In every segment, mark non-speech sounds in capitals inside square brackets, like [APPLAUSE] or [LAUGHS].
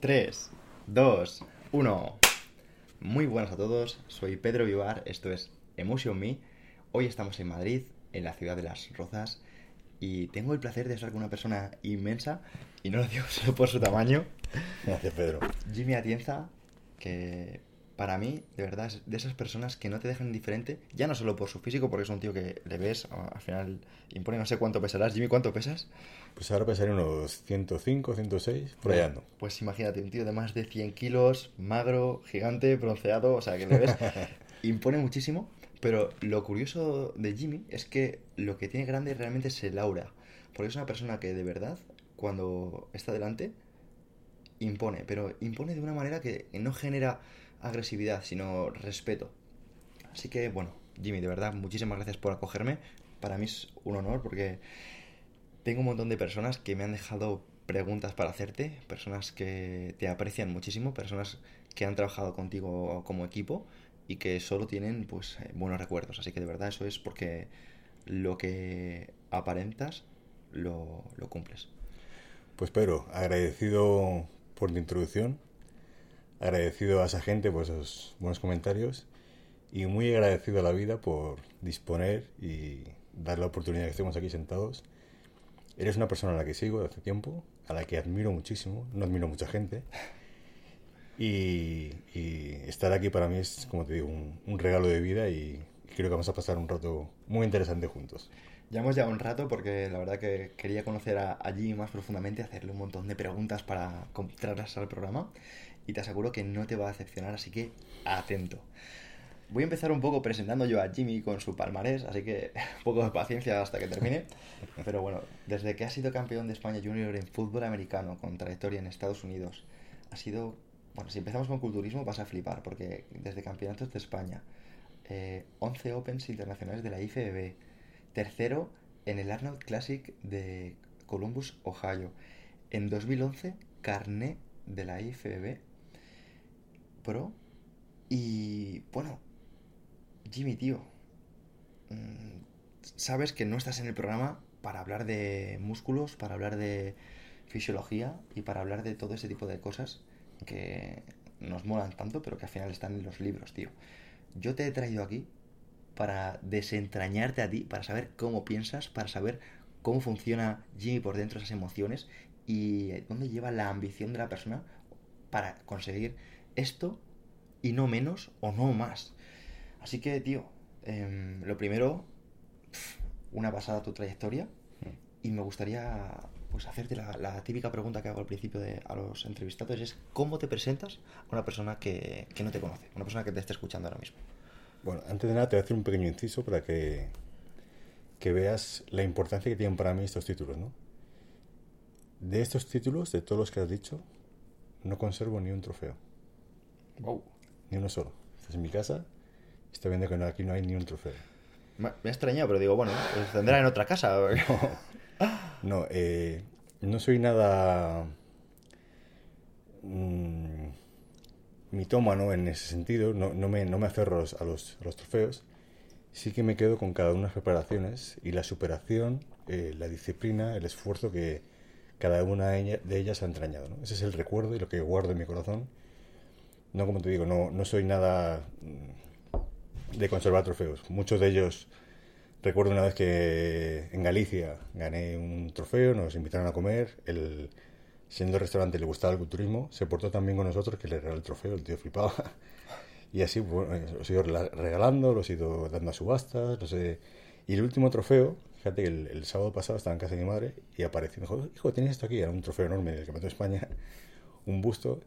3, 2, 1. Muy buenas a todos, soy Pedro Vivar, esto es Emotion Me. Hoy estamos en Madrid, en la ciudad de las Rozas, y tengo el placer de estar con una persona inmensa, y no lo digo [LAUGHS] solo por su tamaño. Gracias, Pedro. Jimmy Atienza, que para mí, de verdad, es de esas personas que no te dejan indiferente, ya no solo por su físico, porque es un tío que le ves, al final impone, no sé cuánto pesarás. Jimmy, ¿cuánto pesas? Pues ahora pesaré unos 105, 106, por allá ando. Pues imagínate, un tío de más de 100 kilos, magro, gigante, bronceado, o sea, que le ves, [LAUGHS] impone muchísimo. Pero lo curioso de Jimmy es que lo que tiene grande realmente es el aura. Porque es una persona que de verdad, cuando está delante, impone. Pero impone de una manera que no genera agresividad, sino respeto. Así que, bueno, Jimmy, de verdad, muchísimas gracias por acogerme. Para mí es un honor porque tengo un montón de personas que me han dejado preguntas para hacerte, personas que te aprecian muchísimo, personas que han trabajado contigo como equipo y que solo tienen pues eh, buenos recuerdos. Así que de verdad eso es porque lo que aparentas lo, lo cumples. Pues Pedro, agradecido por tu introducción, agradecido a esa gente por esos buenos comentarios y muy agradecido a la vida por disponer y dar la oportunidad que estemos aquí sentados. Eres una persona a la que sigo desde hace tiempo, a la que admiro muchísimo, no admiro mucha gente. [LAUGHS] Y, estar aquí para mí es, como te digo, un, regalo de vida y creo que vamos a pasar un rato muy interesante juntos. Ya hemos un rato porque la verdad que quería conocer a, allí más profundamente, hacerle un montón de preguntas para traerlas al programa y te aseguro que no te va a decepcionar, así que atento. Voy a empezar un poco presentando yo a Jimmy con su palmarés, así que un [LAUGHS] poco de paciencia hasta que termine. Pero bueno, desde que ha sido campeón de España junior en fútbol americano con trayectoria en Estados Unidos, ha sido, bueno, si empezamos con culturismo vas a flipar, porque desde campeonatos de España, 11 eh, Opens internacionales de la IFBB, tercero en el Arnold Classic de Columbus, Ohio, en 2011 carné de la IFBB Y bueno, Jimmy, tío, mm, sabes que no estás en el programa para hablar de músculos, para hablar de fisiología y para hablar de todo ese tipo de cosas que nos molan tanto, pero que al final están en los libros, tío. Yo te he traído aquí para desentrañarte a ti, para saber cómo piensas, para saber cómo funciona Jimmy por dentro, esas emociones y dónde lleva la ambición de la persona para conseguir esto y no menos o no más. Así que, tío, em, lo primero, una pasada tu trayectoria mm. y me gustaría pues hacerte la, típica pregunta que hago al principio de, a los entrevistados es ¿cómo te presentas a una persona que, que no te conoce, una persona que te está escuchando ahora mismo? Bueno, antes de nada te voy a hacer un pequeño inciso para que, que veas la importancia que tienen para mí estos títulos, ¿no? De estos títulos, de todos los que has dicho, no conservo ni un trofeo. Wow. Ni uno solo. Estás en mi casa Estoy viendo que aquí no hay ni un trofeo. Me, ha extrañado, pero digo, bueno, pues tendrá en otra casa. [LAUGHS] no, eh, no soy nada mmm, mitómano en ese sentido, no, no, me, no me aferro a los, a los, trofeos. Sí que me quedo con cada una de las preparaciones y la superación, eh, la disciplina, el esfuerzo que cada una de ellas ha entrañado. Ese es el recuerdo y lo que guardo en mi corazón. No, como te digo, no, no soy nada de conservar trofeos. Muchos de ellos, recuerdo una vez que en Galicia gané un trofeo, nos invitaron a comer, el, siendo el restaurante le gustaba el culturismo, se portó tan bien con nosotros que le regaló el trofeo, el tío flipaba. [LAUGHS] Y así bueno, los he ido regalando, los he ido dando a subastas, Y el último trofeo, fíjate que el, sábado pasado estaba en casa de mi madre y apareció, me dijo, hijo, tienes esto aquí, era un trofeo enorme del Campeonato de España, [LAUGHS] un busto.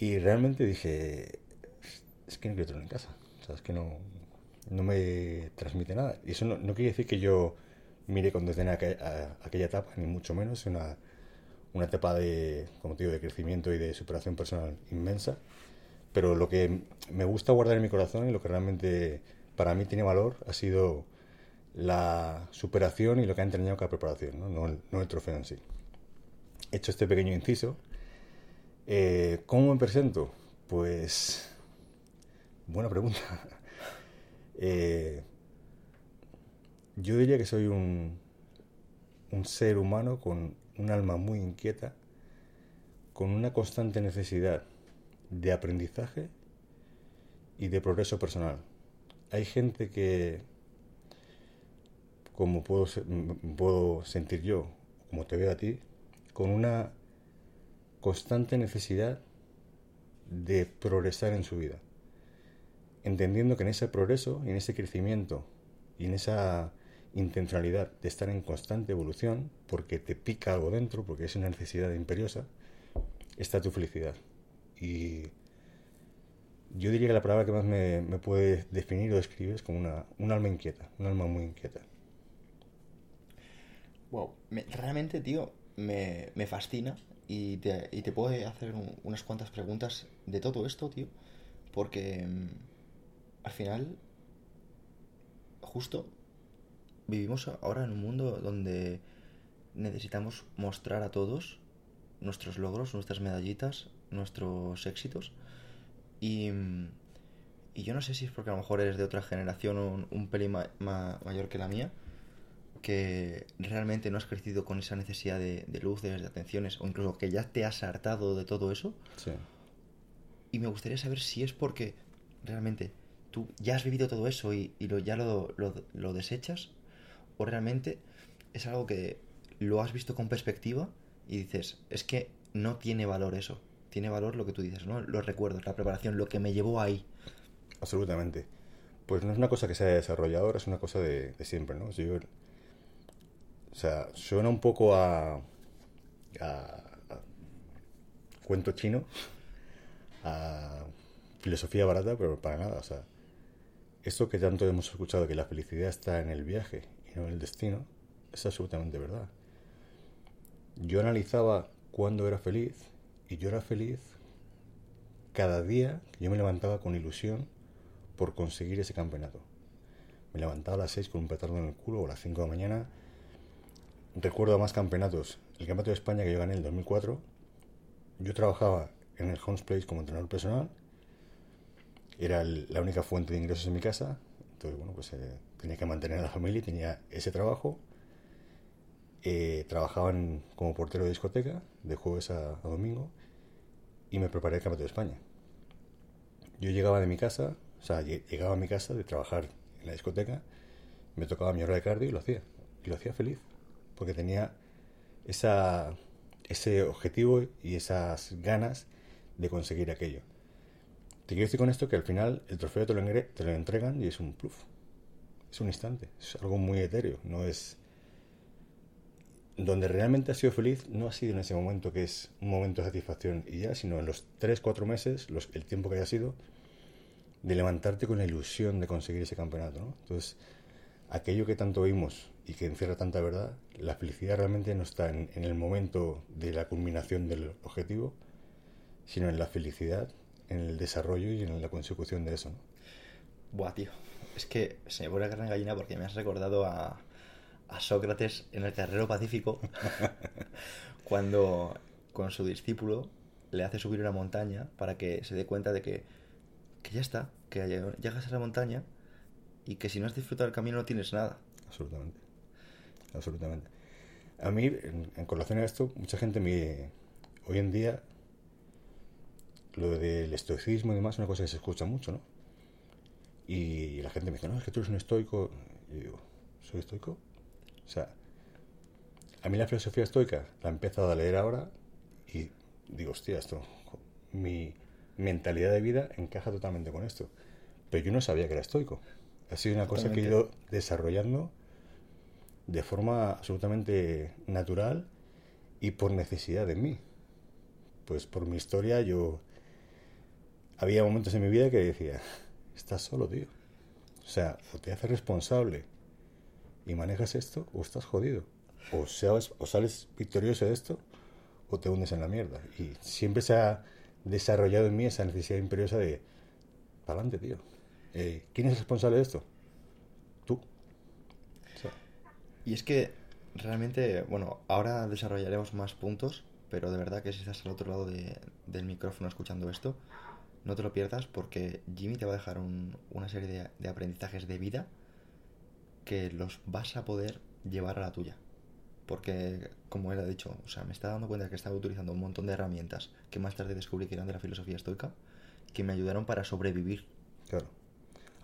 Y realmente dije, es que no quiero tenerlo en casa es que no, no me transmite nada. Y eso no, quiere decir que yo mire con desdén a, aquella etapa, ni mucho menos. Una, una etapa de, como te digo, de crecimiento y de superación personal inmensa. Pero lo que me gusta guardar en mi corazón y lo que realmente para mí tiene valor ha sido la superación y lo que ha entrañado cada preparación, ¿no? No, el, trofeo en sí. Hecho este pequeño inciso, eh, ¿cómo me presento? Pues Buena pregunta. [LAUGHS] Eh, yo diría que soy un, ser humano con un alma muy inquieta, con una constante necesidad de aprendizaje y de progreso personal. Hay gente que, como puedo, puedo sentir yo, como te veo a ti, con una constante necesidad de progresar en su vida. Entendiendo que en ese progreso y en ese crecimiento y en esa intencionalidad de estar en constante evolución, porque te pica algo dentro, porque es una necesidad imperiosa, está tu felicidad. Y yo diría que la palabra que más me, puede definir o describir es como una, un alma inquieta, un alma muy inquieta. Wow, realmente, tío, me, fascina y te, y te puedo hacer unas cuantas preguntas de todo esto, tío, porque mm, al final, justo, vivimos ahora en un mundo donde necesitamos mostrar a todos nuestros logros, nuestras medallitas, nuestros éxitos. Y, y yo no sé si es porque a lo mejor eres de otra generación o un, pelín mayor que la mía, que realmente no has crecido con esa necesidad de, luces, de atenciones, o incluso que ya te has hartado de todo eso. Sí. Y me gustaría saber si es porque realmente tú ya has vivido todo eso y, lo, ya lo, lo desechas, o realmente es algo que lo has visto con perspectiva y dices, es que no tiene valor eso. Tiene valor lo que tú dices, ¿no? Los recuerdos, la preparación, lo que me llevó ahí. Absolutamente. Pues no es una cosa que se haya desarrollado ahora, es una cosa de, siempre, ¿no? o sea, suena un poco a, a, cuento chino, a filosofía barata, pero para nada. O sea, esto que tanto hemos escuchado, que la felicidad está en el viaje y no en el destino, es absolutamente verdad. Yo analizaba cuándo era feliz y yo era feliz cada día que yo me levantaba con ilusión por conseguir ese campeonato. Me levantaba a las 6 con un petardo en el culo o a las 5 de la mañana. Recuerdo más campeonatos. El campeonato de España que yo gané en el 2004. Yo trabajaba en el Homes Place como entrenador personal. Era la única fuente de ingresos en mi casa. Entonces, bueno, pues eh, tenía que mantener a la familia y tenía ese trabajo. Eh, trabajaban como portero de discoteca de jueves a, domingo y me preparé el Campeonato de España. Yo llegaba de mi casa, o sea, llegaba a mi casa de trabajar en la discoteca, me tocaba mi hora de cardio y lo hacía. Y lo hacía feliz, porque tenía ese objetivo y esas ganas de conseguir aquello. Te quiero decir con esto que al final el trofeo te lo, entregan y es un pluf. Es un instante, es algo muy etéreo, no es donde realmente ha sido feliz no ha sido en ese momento que es un momento de satisfacción y ya, sino en los 3, 4 meses, el tiempo que haya sido, de levantarte con la ilusión de conseguir ese campeonato. ¿no? Entonces, aquello que tanto oímos y que encierra tanta verdad, la felicidad realmente no está en, el momento de la culminación del objetivo, sino en la felicidad, en el desarrollo y en la consecución de eso. ¿no? Buah, tío. Es que se me pone la carne gallina porque me has recordado a, a Sócrates en el Carrero Pacífico [LAUGHS] cuando con su discípulo le hace subir una montaña para que se dé cuenta de que, que ya está, que llegas a la montaña y que si no has disfrutado el camino no tienes nada. Absolutamente. Absolutamente. A mí, en, en relación a esto, mucha gente me... Hoy en día, lo del estoicismo y demás es una cosa que se escucha mucho, ¿no? Y la gente me dice, no, es que tú eres un estoico. Y yo digo, ¿soy estoico? O sea, a mí la filosofía estoica la he empezado a leer ahora y digo, hostia, esto, mi mentalidad de vida encaja totalmente con esto. Pero yo no sabía que era estoico. Ha sido una cosa que he ido desarrollando de forma absolutamente natural y por necesidad de mí. Pues por mi historia yo... Había momentos en mi vida que decía, estás solo, tío. O sea, o te haces responsable y manejas esto, o estás jodido. O, seas, o sales victorioso de esto, o te hundes en la mierda. Y siempre se ha desarrollado en mí esa necesidad imperiosa de, para adelante, tío. Eh, ¿Quién es responsable de esto? Tú. Y es que realmente, bueno, ahora desarrollaremos más puntos, pero de verdad que si estás al otro lado del micrófono escuchando esto, no te lo pierdas porque Jimmy te va a dejar una serie de aprendizajes de vida que los vas a poder llevar a la tuya. porque, como él ha dicho, o sea, me está dando cuenta que estaba utilizando un montón de herramientas que más tarde descubrí que eran de la filosofía estoica, que me ayudaron para sobrevivir. Claro,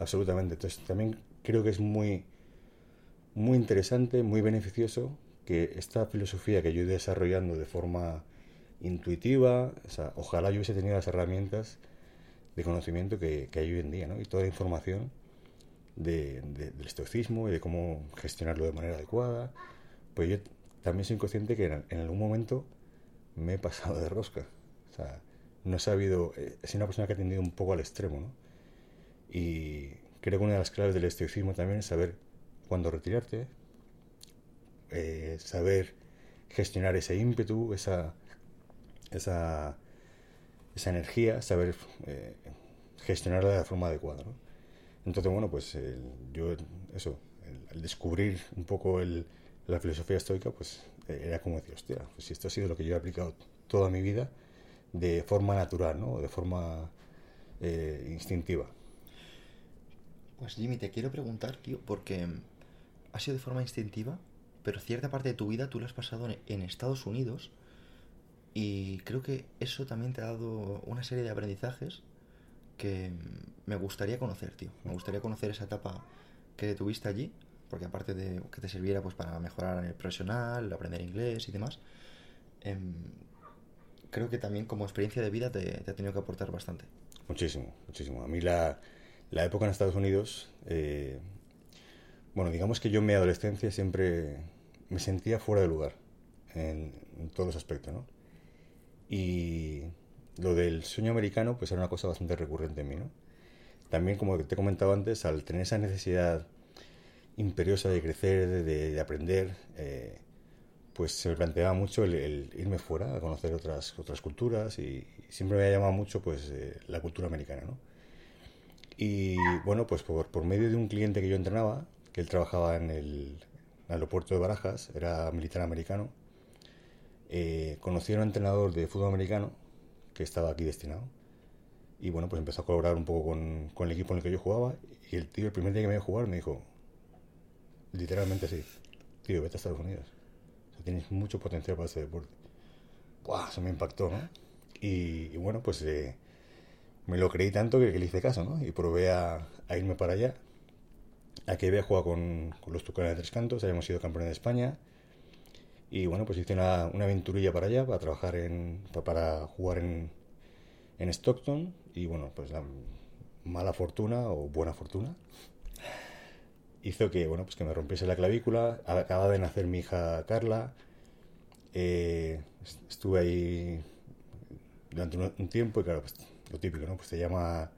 absolutamente. Entonces, también creo que es muy, muy interesante, muy beneficioso que esta filosofía que yo he desarrollando de forma intuitiva, o sea, ojalá yo hubiese tenido las herramientas de conocimiento que, hay hoy en día, ¿no? Y toda la información de, del estoicismo y de cómo gestionarlo de manera adecuada. Pues yo también soy consciente que en, algún momento me he pasado de rosca. O sea, no he sabido, es una persona que ha tendido un poco al extremo, ¿no? Y creo que una de las claves del estoicismo también es saber cuándo retirarte, eh, saber gestionar ese ímpetu, esa, esa, esa energía, saber eh, gestionarla de la forma adecuada. ¿no? Entonces, bueno, pues yo, eso, el, descubrir un poco el, la filosofía estoica, pues era como decir, hostia, pues si esto ha sido lo que yo he aplicado toda mi vida de forma natural, ¿no? De forma eh, instintiva. Pues Jimmy, te quiero preguntar, tío, porque ha sido de forma instintiva, pero cierta parte de tu vida tú la has pasado en Estados Unidos y creo que eso también te ha dado una serie de aprendizajes que me gustaría conocer, tío. Me gustaría conocer esa etapa que tuviste allí, porque aparte de que te sirviera pues para mejorar en el profesional, aprender inglés y demás, em, creo que también como experiencia de vida te, ha tenido que aportar bastante. Muchísimo, muchísimo. A mí la, la época en Estados Unidos, eh, bueno, digamos que yo en mi adolescencia siempre me sentía fuera de lugar en, en todos los aspectos, ¿no? Y lo del sueño americano pues era una cosa bastante recurrente en mí, ¿no? También, como te he comentado antes, al tener esa necesidad imperiosa de crecer, de, aprender, eh, pues se me planteaba mucho el, irme fuera a conocer otras, otras culturas y, siempre me ha llamado mucho pues eh, la cultura americana, ¿no? Y bueno, pues por, por medio de un cliente que yo entrenaba, que él trabajaba en el aeropuerto de Barajas, era militar americano, eh, conocí a un entrenador de fútbol americano que estaba aquí destinado. Y bueno, pues empezó a colaborar un poco con, el equipo en el que yo jugaba. Y el tío, el primer día que me iba a jugar, me dijo, literalmente así, tío, vete a Estados Unidos. tienes mucho potencial para ese deporte. Buah, eso me impactó, ¿no? Y, bueno, pues eh, me lo creí tanto que, le hice caso, ¿no? Y probé a irme para allá. Aquí había jugado con, los Tucanes de Tres Cantos, habíamos sido campeones de España y bueno, pues hice una, una aventurilla para allá, para trabajar en, para jugar en, en Stockton. Y bueno, pues la mala fortuna o buena fortuna hizo que, bueno, pues que me rompiese la clavícula. Acaba de nacer mi hija Carla. Eh, estuve ahí durante un, tiempo y claro, pues lo típico, ¿no? Pues te llama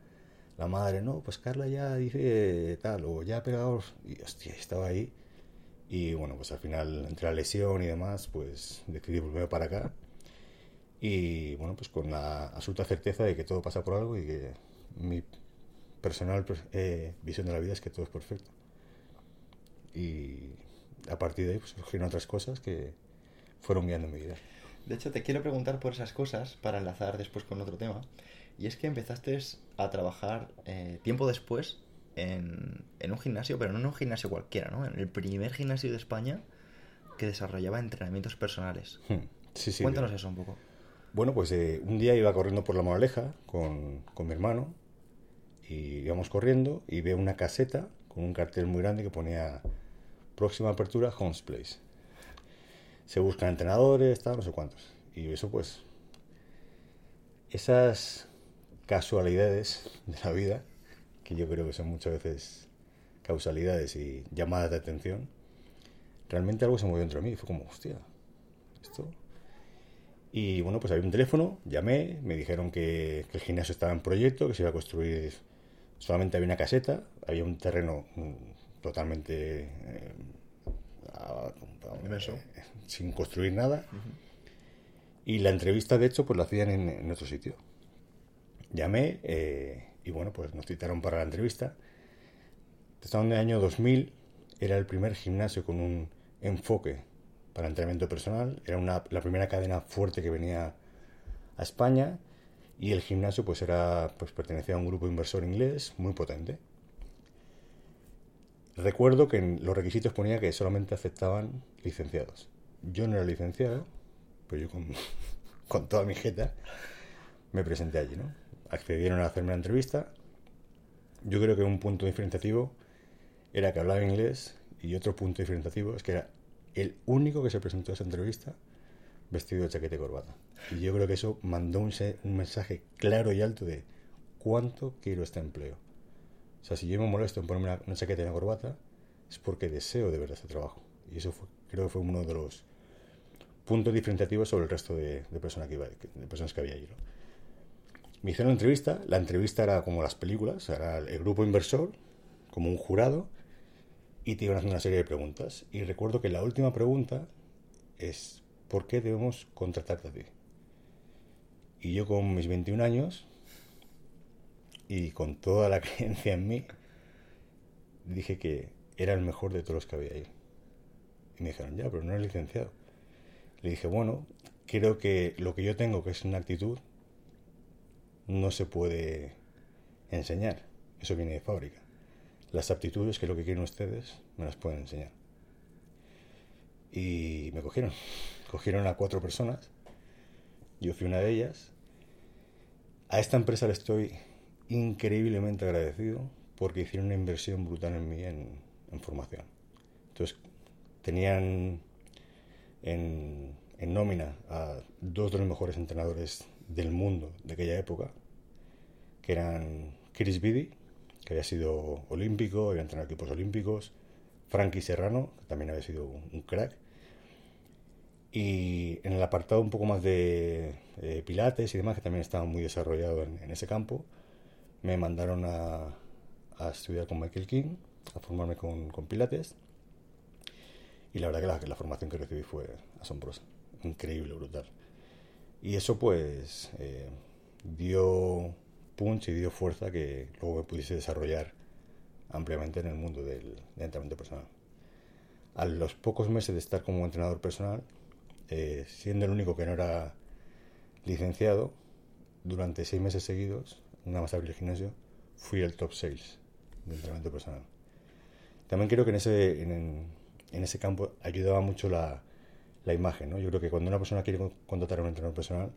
la madre, no, pues Carla ya dice tal, o ya ha pegado, y hostia, estaba ahí y bueno, pues al final, entre la lesión y demás, pues decidí volverme para acá. Y bueno, pues con la absoluta certeza de que todo pasa por algo y que mi personal eh, visión de la vida es que todo es perfecto. Y a partir de ahí pues, surgieron otras cosas que fueron guiando mi vida. De hecho, te quiero preguntar por esas cosas para enlazar después con otro tema. Y es que empezaste a trabajar eh, tiempo después en, un gimnasio, pero no en un gimnasio cualquiera, ¿no? En el primer gimnasio de España que desarrollaba entrenamientos personales. Hmm. Sí, sí, Cuéntanos eso un poco. Bueno, pues eh, un día iba corriendo por la Moraleja con, con mi hermano y íbamos corriendo y veo una caseta con un cartel muy grande que ponía próxima apertura Homes Place. Se buscan entrenadores, tal, no sé cuántos. Y eso pues, esas casualidades de la vida que yo creo que son muchas veces causalidades y llamadas de atención, realmente algo se movió dentro de mí. Fue como, hostia, esto. Y bueno, pues había un teléfono, llamé, me dijeron que, el gimnasio estaba en proyecto, que se iba a construir, solamente había una caseta, había un terreno mm, totalmente eh, eh, sin construir nada. Y la entrevista, de hecho, pues la hacían en, otro sitio. Llamé, eh, y bueno, pues nos citaron para la entrevista. Estaba en el año 2000, era el primer gimnasio con un enfoque para entrenamiento personal, era una, la primera cadena fuerte que venía a España y el gimnasio pues era pues pertenecía a un grupo inversor inglés muy potente. Recuerdo que en los requisitos ponía que solamente aceptaban licenciados. yo no era licenciado, pero yo con, [LAUGHS] con toda mi jeta me presenté allí, ¿no? Accedieron a hacerme la entrevista. Yo creo que un punto diferenciativo era que hablaba inglés y otro punto diferenciativo es que era el único que se presentó a esa entrevista vestido de chaqueta y corbata. Y yo creo que eso mandó un, un mensaje claro y alto de cuánto quiero este empleo. O sea, si yo me molesto en ponerme una, chaqueta y una corbata, es porque deseo de verdad este trabajo. Y eso fue, creo que fue uno de los puntos diferenciativos sobre el resto de, personas, que iba, de personas que había allí. Me hicieron una entrevista, la entrevista era como las películas, era el grupo inversor, como un jurado, y te iban haciendo una serie de preguntas. Y recuerdo que la última pregunta es, ¿por qué debemos contratarte a ti? Y yo con mis 21 años y con toda la [LAUGHS] creencia en mí, dije que era el mejor de todos los que había ahí. Y me dijeron, ya, pero no eres licenciado. Le dije, bueno, creo que lo que yo tengo, que es una actitud, no se puede enseñar. Eso viene de fábrica. Las aptitudes, que es lo que quieren ustedes, me las pueden enseñar. Y me cogieron. [LAUGHS] Cogieron a cuatro personas. Yo fui una de ellas. A esta empresa le estoy increíblemente agradecido porque hicieron una inversión brutal en mí en, formación. Entonces, tenían en, en, nómina a dos de los mejores entrenadores del mundo de aquella época, que eran Chris Bidi, que había sido olímpico, había entrenado equipos olímpicos, Frankie Serrano, que también había sido un crack, y en el apartado un poco más de eh, pilates y demás, que también estaba muy desarrollado en ese campo, me mandaron a, estudiar con Michael King, a formarme con, Pilates. Y la verdad que la, formación que recibí fue asombrosa, increíble, brutal. Y eso pues eh, dio punch y dio fuerza que luego me pudiese desarrollar ampliamente en el mundo del, entrenamiento personal. A los pocos meses de estar como entrenador personal, eh, siendo el único que no era licenciado, durante seis meses seguidos nada más abrir el gimnasio, fui el top sales de entrenamiento personal. También creo que en ese, en, ese campo ayudaba mucho la, la, imagen. ¿no? Yo creo que cuando una persona quiere contratar a un entrenador personal,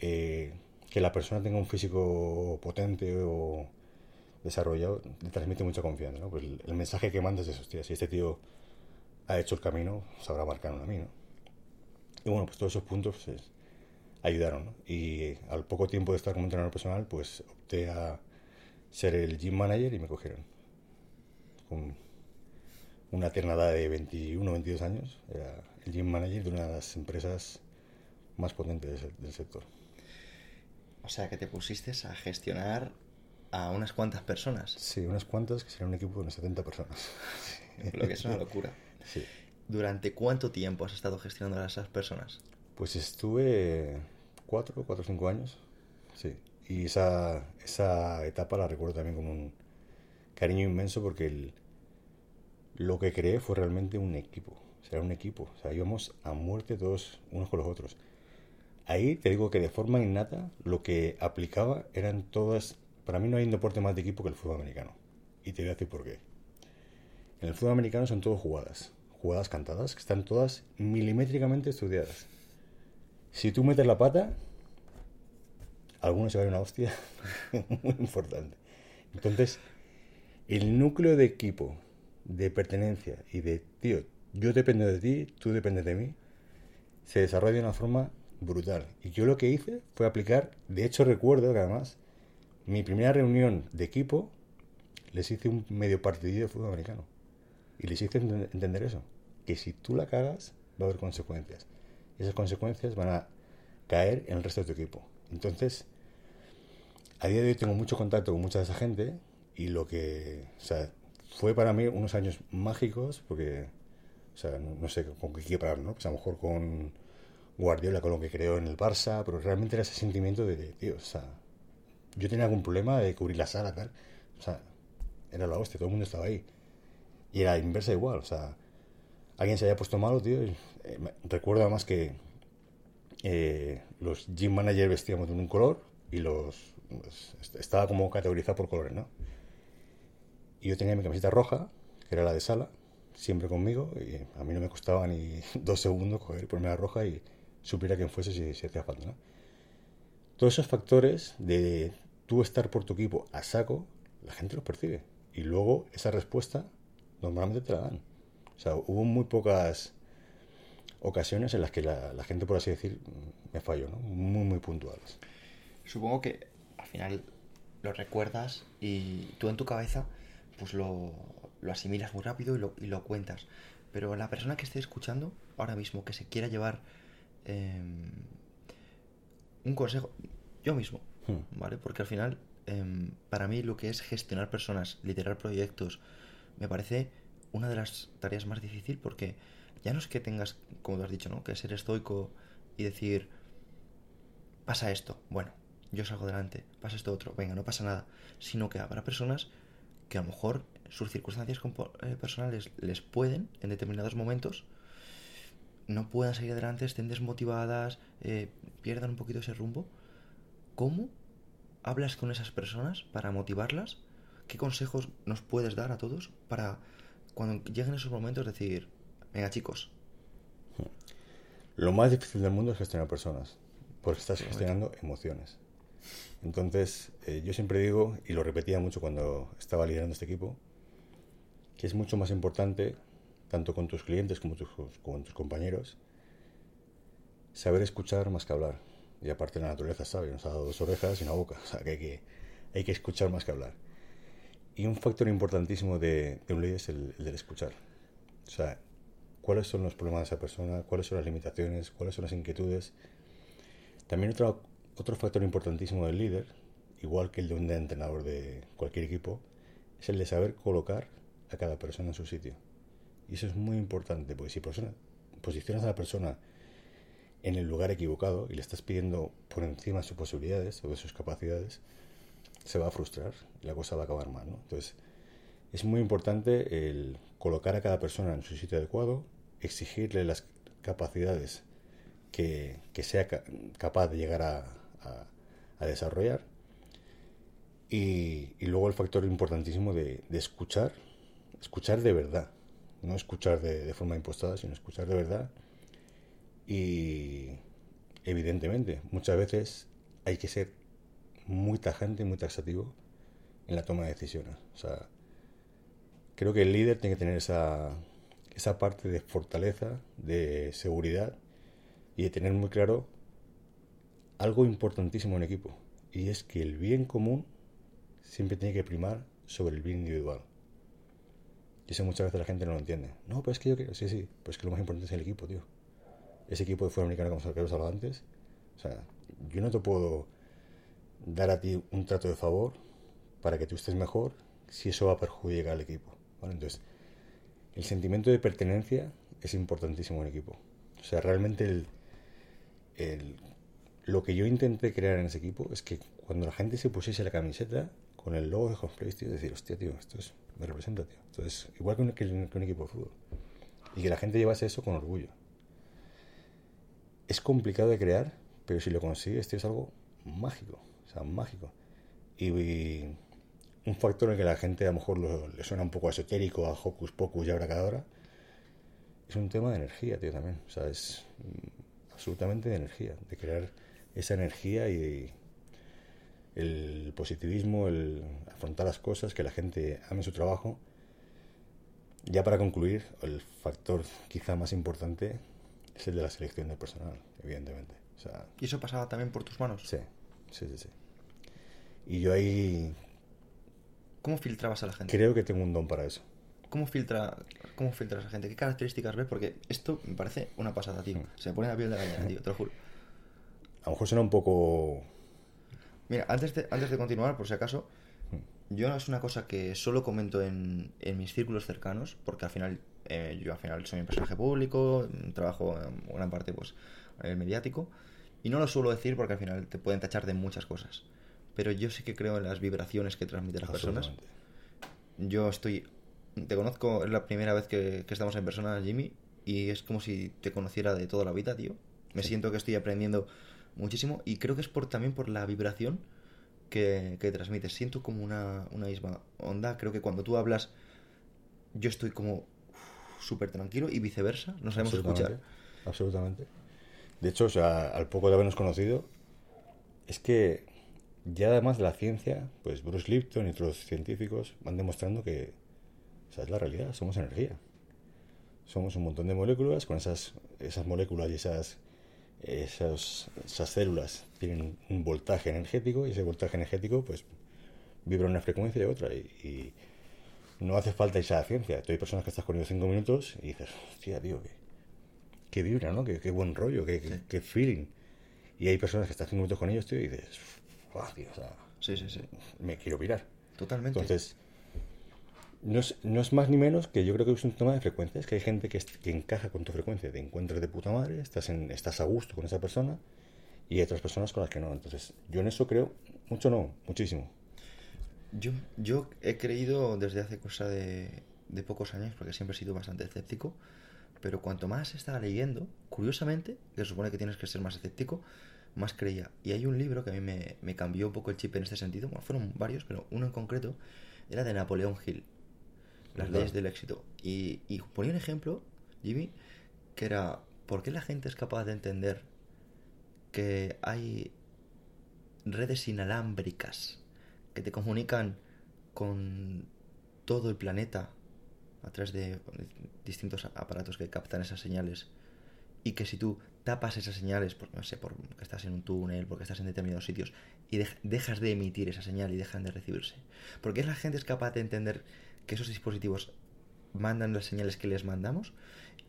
eh, que la persona tenga un físico potente o desarrollado, le transmite mucha confianza. ¿no? Pues el, mensaje que mandas es, hostia, si este tío ha hecho el camino, sabrá marcar a mí. ¿no? Y bueno, pues todos esos puntos pues, ayudaron. Y al poco tiempo de estar como entrenador personal, pues opté a ser el gym manager y me cogieron. Con una ternada de 21 22 años, era el gym manager de una de las empresas más potentes del sector. O sea, que te pusiste a gestionar a unas cuantas personas. Sí, unas cuantas, que sería un equipo de 70 personas. [LAUGHS] Lo que es una locura. [LAUGHS] Sí. ¿Durante cuánto tiempo has estado gestionando a esas personas? Pues estuve cuatro, cuatro o cinco años, sí. Y esa, esa etapa la recuerdo también con un cariño inmenso porque el, lo que creé fue realmente un equipo. Era un equipo. O sea, íbamos a muerte todos unos con los otros. Ahí te digo que de forma innata lo que aplicaba eran todas... Para mí no hay un deporte más de equipo que el fútbol americano. Y te voy a decir por qué. En el fútbol americano son todas jugadas. Jugadas cantadas que están todas milimétricamente estudiadas. Si tú metes la pata, algunos se va a una hostia [LAUGHS] muy importante. Entonces, el núcleo de equipo, de pertenencia y de, tío, yo dependo de ti, tú dependes de mí, se desarrolla de una forma brutal. Y yo lo que hice fue aplicar, de hecho recuerdo que además, mi primera reunión de equipo, les hice un medio partidillo de fútbol americano. Y les hice entender eso, que si tú la cagas, va a haber consecuencias esas consecuencias van a caer en el resto de tu equipo. Entonces, a día de hoy tengo mucho contacto con mucha de esa gente y lo que, o sea, fue para mí unos años mágicos porque, o sea, no, sé con qué equiparar, ¿no? Pues a lo mejor con Guardiola, con lo que creó en el Barça, pero realmente era ese sentimiento de, tío, o sea, yo tenía algún problema de cubrir la sala, tal, o sea, era la hostia, todo el mundo estaba ahí. Y era inversa igual, o sea, alguien se había puesto malo, tío, eh, recuerdo además que eh, los gym managers vestíamos de un color y los pues, estaba como categorizado por colores, ¿no? Y yo tenía mi camiseta roja, que era la de sala, siempre conmigo y a mí no me costaba ni [LAUGHS] dos segundos coger, ponerme la roja y suplir a quien fuese si, si hacía falta. ¿no? Todos esos factores de tú estar por tu equipo a saco, la gente los percibe. Y luego esa respuesta normalmente te la dan. O sea, hubo muy pocas ocasiones en las que la, la gente, por así decir, me falló, ¿no? Muy, muy puntuales. Supongo que al final lo recuerdas y tú en tu cabeza pues lo, lo asimilas muy rápido y lo, y lo cuentas. Pero la persona que esté escuchando ahora mismo, que se quiera llevar eh, un consejo, yo mismo, Hmm. ¿vale? Porque al final, em, para mí lo que es gestionar personas, liderar proyectos, me parece una de las tareas más difíciles porque ya no es que tengas, como tú has dicho, ¿no? Que ser estoico y decir, pasa esto, bueno, yo salgo adelante, pasa esto otro, venga, no pasa nada, sino que habrá personas que a lo mejor sus circunstancias eh, personales les pueden, en determinados momentos, no puedan seguir adelante, estén desmotivadas, eh, pierdan un poquito ese rumbo. ¿Cómo hablas con esas personas para motivarlas? ¿Qué consejos nos puedes dar a todos para cuando lleguen esos momentos decir, venga chicos, Lo más difícil del mundo es gestionar personas, porque estás gestionando emociones. Entonces, eh, yo siempre digo, y lo repetía mucho cuando estaba liderando este equipo, que es mucho más importante, tanto con tus clientes como tus, con tus compañeros, saber escuchar más que hablar. Y aparte la naturaleza sabe, nos ha dado dos orejas y una boca, [LAUGHS] o sea que hay que, hay que escuchar más que hablar. Y un factor importantísimo de, de un líder es el, el del escuchar. O sea, cuáles son los problemas de esa persona, cuáles son las limitaciones, cuáles son las inquietudes. También otro, otro factor importantísimo del líder, igual que el de un entrenador de cualquier equipo, es el de saber colocar a cada persona en su sitio. Y eso es muy importante, porque si persona, posicionas a la persona en el lugar equivocado y le estás pidiendo por encima de sus posibilidades o de sus capacidades, se va a frustrar y la cosa va a acabar mal. ¿no? Entonces, es muy importante el colocar a cada persona en su sitio adecuado, exigirle las capacidades que, que sea ca- capaz de llegar a, a- desarrollar y, luego el factor importantísimo de, escuchar, escuchar de verdad, no escuchar de, de forma impostada, sino escuchar de verdad y evidentemente muchas veces hay que ser muy tajante, muy taxativo en la toma de decisiones. O sea, creo que el líder tiene que tener esa, esa parte de fortaleza, de seguridad y de tener muy claro algo importantísimo en equipo. Y es que el bien común siempre tiene que primar sobre el bien individual. Y eso muchas veces la gente no lo entiende. No, pues es que yo creo, sí, sí, pues que lo más importante es el equipo, tío. Ese equipo de fútbol americano como hemos hablado antes, o sea, yo no te puedo dar a ti un trato de favor para que tú estés mejor si eso va a perjudicar al equipo. Entonces, el sentimiento de pertenencia es importantísimo en equipo. O sea, realmente el- lo que yo intenté crear en ese equipo es que cuando la gente se pusiese la camiseta con el logo de Hotplace, tío, decir, hostia, tío, esto es, me representa, tío. Entonces, igual que un, que un- que un equipo de fútbol. Y que la gente llevase eso con orgullo. Es complicado de crear, pero si lo consigues, tío, es algo mágico. O sea, mágico. Y, y un factor en que la gente a lo mejor lo- le suena un poco esotérico, a hocus pocus y abracadabra, es un tema de energía, tío, también. O sea, es mm, absolutamente de energía, de crear esa energía y el positivismo, el afrontar las cosas, que la gente ame su trabajo. Ya para concluir, el factor quizá más importante es el de la selección del personal, evidentemente. O sea, ¿y eso pasaba también por tus manos? sí, sí, sí, sí. Y yo ahí ¿Cómo filtrabas a la gente? creo que tengo un don para eso. ¿Cómo, filtra, ¿Cómo filtras a la gente? ¿Qué características ves? Porque esto me parece una pasada, tío. Mm. Se me pone la piel de gallina, tío, te lo juro. A lo mejor suena un poco... Mira, antes de, antes de continuar, por si acaso, yo es una cosa que solo comento en, en mis círculos cercanos, porque al final, eh, yo al final soy un personaje público, trabajo en gran parte pues a nivel mediático, y no lo suelo decir porque al final te pueden tachar de muchas cosas. Pero yo sí que creo en las vibraciones que transmiten las personas. Yo estoy. Te conozco, es la primera vez que, que estamos en persona, Jimmy, y es como si te conociera de toda la vida, tío. Me Sí. siento que estoy aprendiendo muchísimo y creo que es por también por la vibración que, que transmites. Siento como una, una misma onda. Creo que cuando tú hablas, yo estoy como. súper tranquilo y viceversa, no sabemos escuchar. Absolutamente. De hecho, o sea, al poco de habernos conocido, es que ya además de la ciencia, pues Bruce Lipton y otros científicos van demostrando que esa es la realidad, somos energía. Somos un montón de moléculas, con esas, esas moléculas y esas, esas, esas células tienen un voltaje energético y ese voltaje energético pues vibra una frecuencia y otra. Y, y no hace falta esa ciencia. Tú hay personas que estás con ellos cinco minutos y dices, hostia, tío, que, que vibra, ¿no? Qué, qué buen rollo, qué, qué- Sí. qué feeling. Y hay personas que estás cinco minutos con ellos, tío, y dices, "Buah, tío, o sea, Sí, sí, sí. me quiero virar. Totalmente. Entonces, no es, no es más ni menos que yo creo que es un tema de frecuencias, que hay gente que, encaja con tu frecuencia, te encuentras de puta madre, estás, en, estás a gusto con esa persona, y hay otras personas con las que no. Entonces, yo en eso creo, mucho no, muchísimo. Yo, yo he creído desde hace cosa de, de pocos años, porque siempre he sido bastante escéptico, pero cuanto más estaba leyendo, curiosamente, que se supone que tienes que ser más escéptico, más creía. Y hay un libro que a mí me, me cambió un poco el chip en este sentido, bueno, fueron varios, pero uno en concreto era de Napoleón Hill, Las leyes del éxito. Y, y ponía un ejemplo, Jimmy, que era, ¿por qué la gente es capaz de entender que hay redes inalámbricas que te comunican con todo el planeta a través de distintos aparatos que captan esas señales y que si tú tapas esas señales, por, no sé, porque estás en un túnel, porque estás en determinados sitios y dej- dejas de emitir esa señal y dejan de recibirse. Porque la gente es capaz de entender que esos dispositivos mandan las señales que les mandamos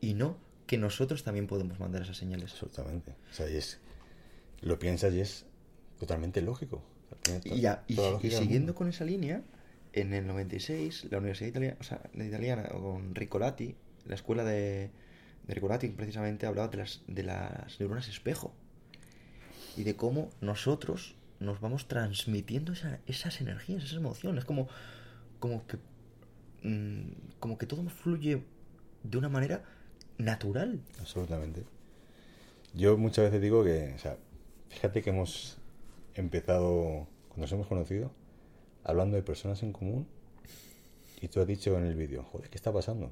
y no que nosotros también podemos mandar esas señales. Absolutamente. O sea, y es, lo piensas y es totalmente lógico. Y, ya- y- siguiendo con esa línea, en el 96, la Universidad Italiana, o sea, la italiana, con Ricolati, la escuela de, de Ricolati, precisamente hablaba de las, de las neuronas espejo y de cómo nosotros nos vamos transmitiendo esa- esas energías, esas emociones, como, como que mm, como que todo fluye de una manera natural. Absolutamente. Yo muchas veces digo que, o sea, fíjate que hemos empezado, cuando nos hemos conocido, hablando de personas en común, y tú has dicho en el vídeo, joder, ¿qué está pasando?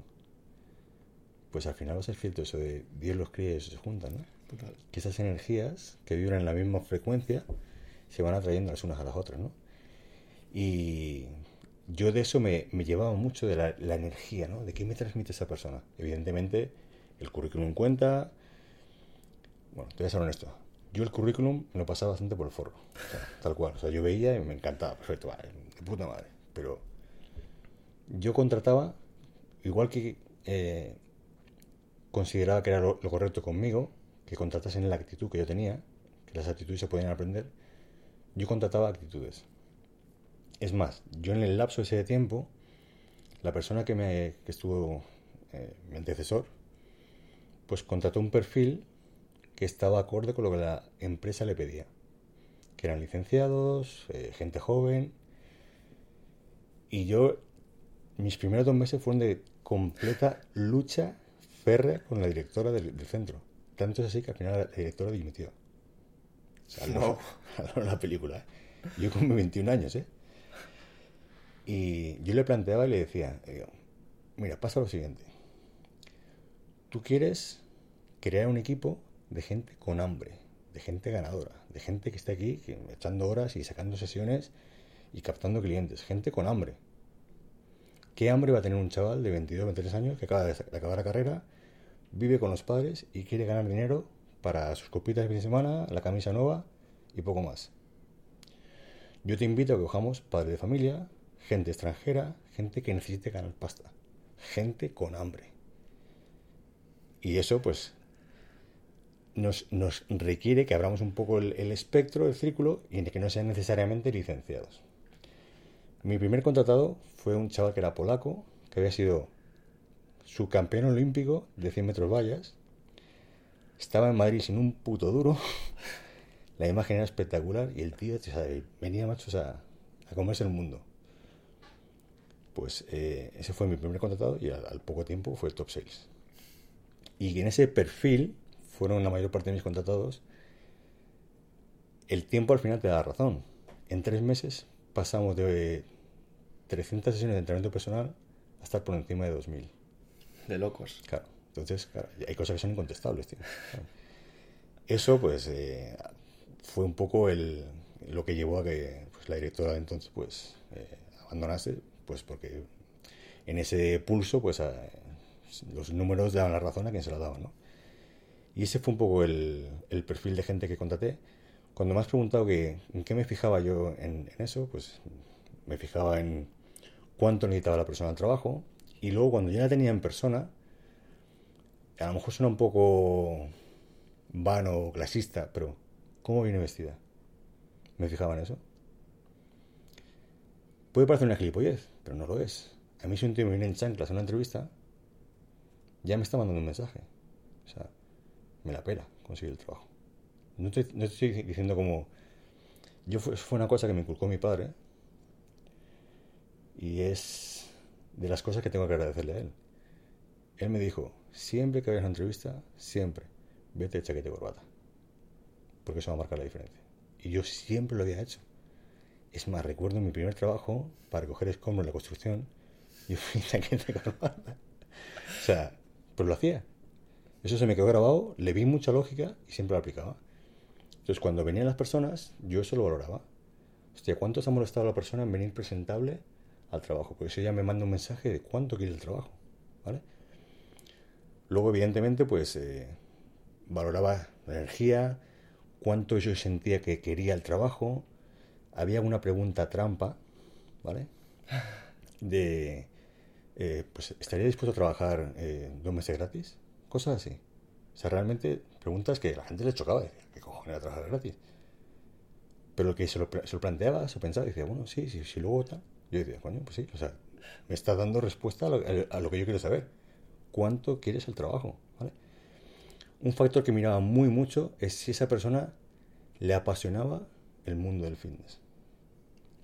Pues al final va a ser cierto eso de Dios los cría y se juntan, ¿no? Total. Que esas energías que vibran en la misma frecuencia se van atrayendo las unas a las otras, ¿no? Y yo de eso me, llevaba mucho de la, energía, ¿no? De qué me transmite esa persona. Evidentemente, el currículum cuenta. Bueno, te voy a ser honesto. Yo el currículum lo pasaba bastante por el forro. Tal cual. O sea, yo veía y me encantaba. Perfecto, vale, de puta madre. Pero yo contrataba, igual que eh, consideraba que era lo, lo correcto conmigo, que contratasen la actitud que yo tenía, que las actitudes se podían aprender, yo contrataba actitudes. Es más, yo en el lapso ese de tiempo, la persona que, me, que estuvo, eh, mi antecesor, pues contrató un perfil que estaba acorde con lo que la empresa le pedía. Que eran licenciados, eh, gente joven. Y yo, mis primeros dos meses fueron de completa lucha férrea con la directora del, del centro. Tanto es así que al final la directora dimitió. O sea, no, [LAUGHS] la película. ¿eh? Yo con mis 21 años, ¿eh? Y yo le planteaba y le decía, mira, pasa lo siguiente. Tú quieres crear un equipo de gente con hambre, de gente ganadora, de gente que esté aquí que- echando horas y sacando sesiones y captando clientes, gente con hambre. ¿Qué hambre va a tener un chaval de 22, 23 años que acaba de acabar la carrera, vive con los padres y quiere ganar dinero para sus copitas de fin de semana, la camisa nueva y poco más? Yo te invito a que cojamos padres de familia, gente extranjera, gente que necesite ganar pasta, gente con hambre. Y eso, pues, nos, nos requiere que abramos un poco el, espectro, el círculo, y que no sean necesariamente licenciados. Mi primer contratado fue un chaval que era polaco, que había sido subcampeón olímpico de 100 metros vallas. Estaba en Madrid sin un puto duro. [LAUGHS] La imagen era espectacular y el tío o venía, machos, a, a comerse el mundo. Pues eh, ese fue mi primer contratado y al, al poco tiempo fue top sales. Y en ese perfil fueron la mayor parte de mis contratados. El tiempo al final te da razón. En tres meses pasamos de 300 sesiones de entrenamiento personal a estar por encima de 2000. De locos. Claro. Entonces, claro, hay cosas que son incontestables, tío. Eso, pues, eh, fue un poco el, lo que llevó a que pues, la directora de entonces, pues, eh, abandonase, pues, porque en ese pulso, pues, los números daban la razón a quien se la daba, ¿no? Y ese fue un poco el, el perfil de gente que contraté. Cuando me has preguntado que, en qué me fijaba yo en, en eso, pues me fijaba en cuánto necesitaba la persona al trabajo. Y luego cuando ya la tenía en persona, a lo mejor suena un poco vano o clasista, pero ¿cómo viene vestida? Me fijaba en eso. Puede parecer una gilipollez, pero no lo es. A mí si un tío me viene en chanclas a una entrevista, ya me está mandando un mensaje. O sea, me la pela conseguir el trabajo. No te, estoy diciendo como... Yo fue, fue una cosa que me inculcó mi padre y es de las cosas que tengo que agradecerle a él. Él me dijo, siempre que vayas a una entrevista, siempre, vete de chaqueta y corbata. Porque eso va a marcar la diferencia. Y yo siempre lo había hecho. Es más, recuerdo mi primer trabajo para recoger escombros en la construcción, yo [LAUGHS] fui chaqueta corbata. O sea, pero lo hacía. Eso se me quedó grabado, le vi mucha lógica y siempre lo aplicaba. Entonces, cuando venían las personas, yo eso lo valoraba. Hostia, ¿cuánto se ha molestado la persona en venir presentable al trabajo? Porque eso ya me manda un mensaje de cuánto quiere el trabajo, ¿vale? Luego, evidentemente, pues eh, valoraba la energía, cuánto yo sentía que quería el trabajo. Había una pregunta trampa, ¿vale? De, eh, pues, ¿estaría dispuesto a trabajar eh, dos meses gratis? Cosas así. O sea, realmente preguntas que la gente le chocaba. Decía, ¿qué cojones era trabajar gratis? Pero el que se lo, se lo planteaba, se pensaba, decía, bueno, sí, sí, sí, luego tal. Yo decía, coño, pues sí, o sea, me está dando respuesta a lo, a lo que yo quiero saber. ¿Cuánto quieres el trabajo? ¿Vale? Un factor que miraba muy mucho es si esa persona le apasionaba el mundo del fitness.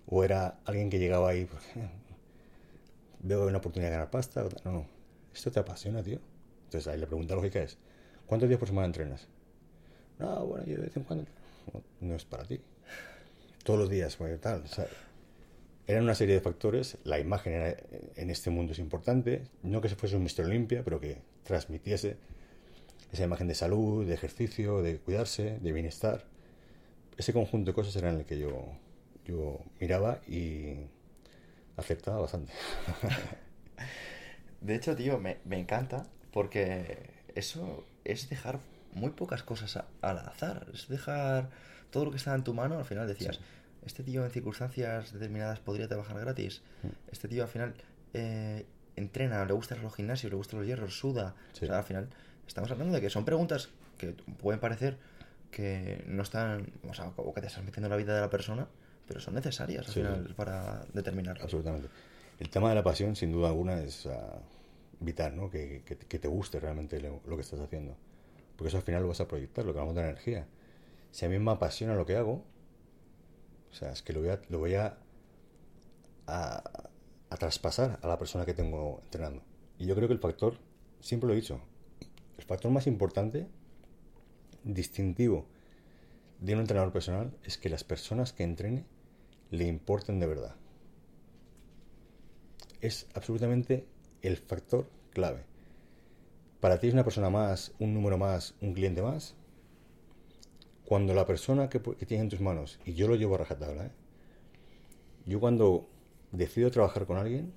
O era alguien que llegaba ahí, pues, [LAUGHS] veo una oportunidad de ganar pasta. No, esto te apasiona, tío. Entonces ahí la pregunta lógica es, ¿cuántos días por semana entrenas? No, bueno, yo de vez en cuando... No, no es para ti. Todos los días, pues, tal. O sea, eran una serie de factores. La imagen era- en este mundo es importante. No que se fuese un Mr. Olympia, pero que transmitiese esa imagen de salud, de ejercicio, de cuidarse, de bienestar. Ese conjunto de cosas eran el que yo, yo miraba y aceptaba bastante. [LAUGHS] De hecho, tío, me, me encanta porque eso es dejar muy pocas cosas a- al azar. Es dejar todo lo que está en tu mano. Al final decías, Sí. este tío en circunstancias determinadas podría trabajar gratis. Este tío al final eh, entrena, le gustan los gimnasios, le gustan los hierros, suda. Sí. O sea, al final estamos hablando de que son preguntas que pueden parecer que no están, o sea, o que te estás metiendo en la vida de la persona, pero son necesarias al Sí. final para determinarlo. Absolutamente. El tema de la pasión, sin duda alguna, es ah, vital, ¿no? Que, que- que te guste realmente lo, lo que estás haciendo. Porque eso al final lo vas a proyectar, lo que vamos a dar energía. Si a mí me apasiona lo que hago, o sea, es que lo voy a, lo voy a, a, a traspasar a la persona que tengo entrenando. Y yo creo que el factor, siempre lo he dicho, el factor más importante, distintivo de un entrenador personal, es que las personas que entrene le importen de verdad es absolutamente el factor clave. Para ti es una persona más, un número más, un cliente más. Cuando la persona que, tienes en tus manos, y yo lo llevo a rajatabla, ¿eh? yo cuando decido trabajar con alguien,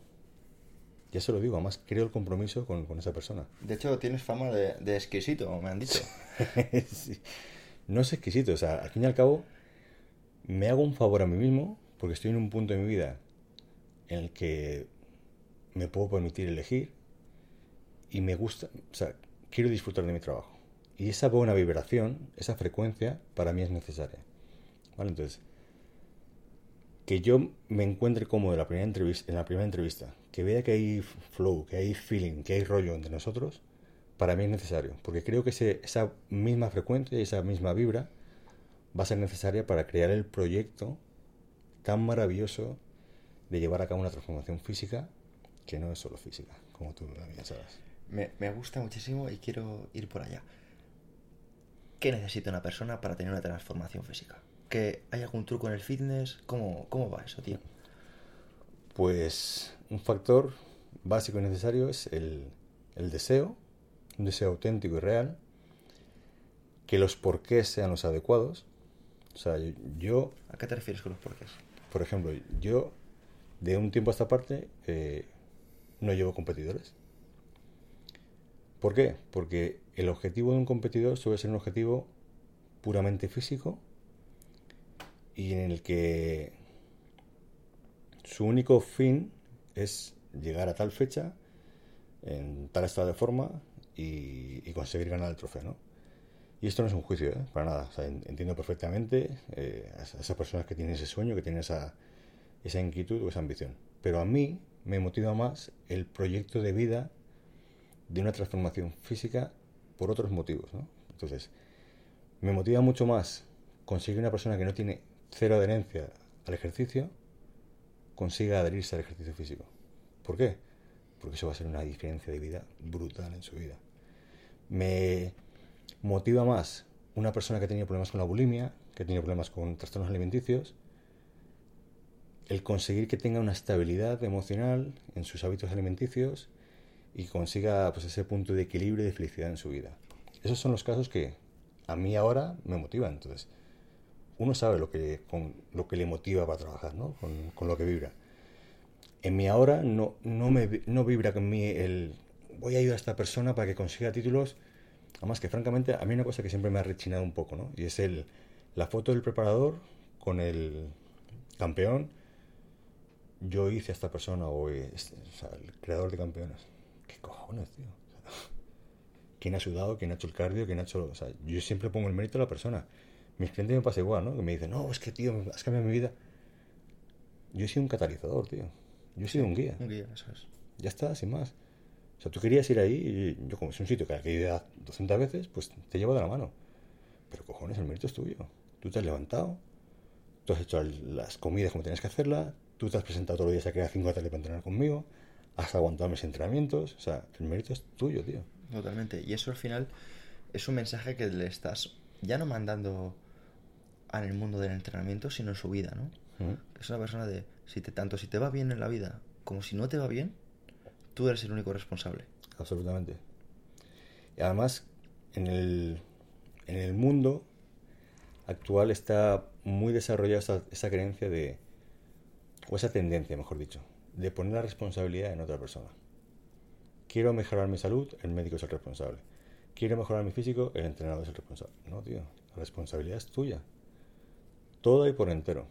ya se lo digo, además creo el compromiso con, con esa persona. De hecho, tienes fama de, de exquisito, me han dicho. [LAUGHS] Sí. No es exquisito, o sea, al fin y al cabo, me hago un favor a mí mismo porque estoy en un punto de mi vida en el que me puedo permitir elegir y me gusta, o sea, quiero disfrutar de mi trabajo. Y esa buena vibración, esa frecuencia, para mí es necesaria. ¿Vale? Entonces, que yo me encuentre cómodo en la primera entrevista, que vea que hay flow, que hay feeling, que hay rollo entre nosotros, para mí es necesario. Porque creo que ese- esa misma frecuencia y esa misma vibra va a ser necesaria para crear el proyecto tan maravilloso de llevar a cabo una transformación física que no es solo física, como tú bien sabes. Me, me gusta muchísimo y quiero ir por allá. ¿Qué necesita una persona para tener una transformación física? ¿Que ¿Hay algún truco en el fitness? ¿Cómo, cómo va eso, tío? Pues un factor básico y necesario es el, el deseo, un deseo auténtico y real, que los porqués sean los adecuados. O sea, yo... ¿A qué te refieres con los porqués? Por ejemplo, yo de un tiempo a esta parte eh, no llevo competidores. ¿Por qué? Porque el objetivo de un competidor suele ser un objetivo puramente físico y en el que su único fin es llegar a tal fecha, en tal estado de forma y, conseguir ganar el trofeo, ¿no? Y esto no es un juicio, ¿eh? para nada. entiendo perfectamente eh, a esas personas que tienen ese sueño, que tienen esa, esa inquietud o esa ambición. Pero a mí me motiva más el proyecto de vida de una transformación física por otros motivos. Entonces, me motiva mucho más conseguir una persona que no tiene cero adherencia al ejercicio, consiga adherirse al ejercicio físico. ¿Por qué? Porque eso va a ser una diferencia de vida brutal en su vida. Me motiva más una persona que tenido problemas con la bulimia, que tenido problemas con trastornos alimenticios, el conseguir que tenga una estabilidad emocional en sus hábitos alimenticios y consiga pues, ese punto de equilibrio y de felicidad en su vida. Esos son los casos que a mí ahora me motivan. Entonces, uno sabe lo que, con lo que le motiva para trabajar, ¿no? con, con lo que vibra. En mí ahora no, no, me, no vibra con mí el voy a ayudar a esta persona para que consiga títulos. Además que francamente a mí una cosa que siempre me ha rechinado un poco, ¿no? Y es el, la foto del preparador con el campeón. Yo hice a esta persona o, este, o sea, el creador de campeones ¿Qué cojones, tío? [LAUGHS] ¿Quién ha sudado? ¿Quién ha hecho el cardio? ¿Quién ha hecho...? O sea, yo siempre pongo el mérito a la persona. Mis clientes me pasa igual, ¿no? Que me dicen, no, es que, tío, has cambiado mi vida. Yo he sido un catalizador, tío. Yo he sido un guía. Un guía, eso es. Ya está, sin más. O sea, tú querías ir ahí y yo como es un sitio que que ir 200 veces, pues te llevo de la mano. Pero cojones, el mérito es tuyo. Tú te has levantado, tú has hecho las comidas como tenías que hacerlas, tú te has presentado todos los días a crear 5 tarde para entrenar conmigo, has aguantado mis entrenamientos, o sea, el mérito es tuyo, tío. Totalmente. Y eso al final es un mensaje que le estás ya no mandando en el mundo del entrenamiento, sino en su vida, ¿no? Es una persona de, si te, tanto si te va bien en la vida como si no te va bien, tú eres el único responsable. Absolutamente. Y además, en el, en el mundo actual está muy desarrollada esa, esa creencia de, o esa tendencia, mejor dicho, de poner la responsabilidad en otra persona. Quiero mejorar mi salud, el médico es el responsable. Quiero mejorar mi físico, el entrenador es el responsable. No, tío, la responsabilidad es tuya. Toda y por entero.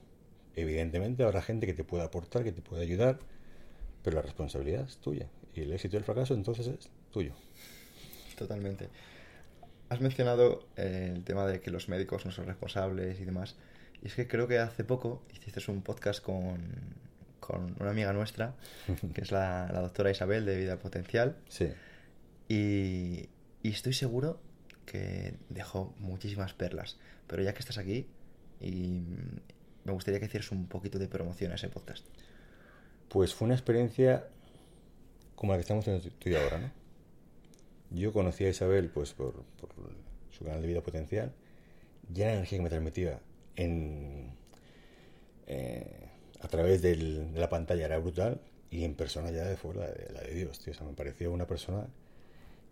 Evidentemente habrá gente que te pueda aportar, que te pueda ayudar, pero la responsabilidad es tuya. Y el éxito y el fracaso entonces es tuyo. Totalmente. Has mencionado eh, el tema de que los médicos no son responsables y demás. Y es que creo que hace poco hiciste un podcast con, con una amiga nuestra, [LAUGHS] que es la, doctora Isabel de Vida Potencial. Sí. Y, y, estoy seguro que dejó muchísimas perlas. Pero ya que estás aquí, y me gustaría que hicieras un poquito de promoción a ese podcast. Pues fue una experiencia como la que estamos y ahora, ¿no? Yo conocí a Isabel pues por, por su canal de Vida Potencial. Ya la energía que me transmitía en... Eh, a través de la pantalla era brutal y en persona ya de fuera de, la de Dios, tío. O sea, me pareció una persona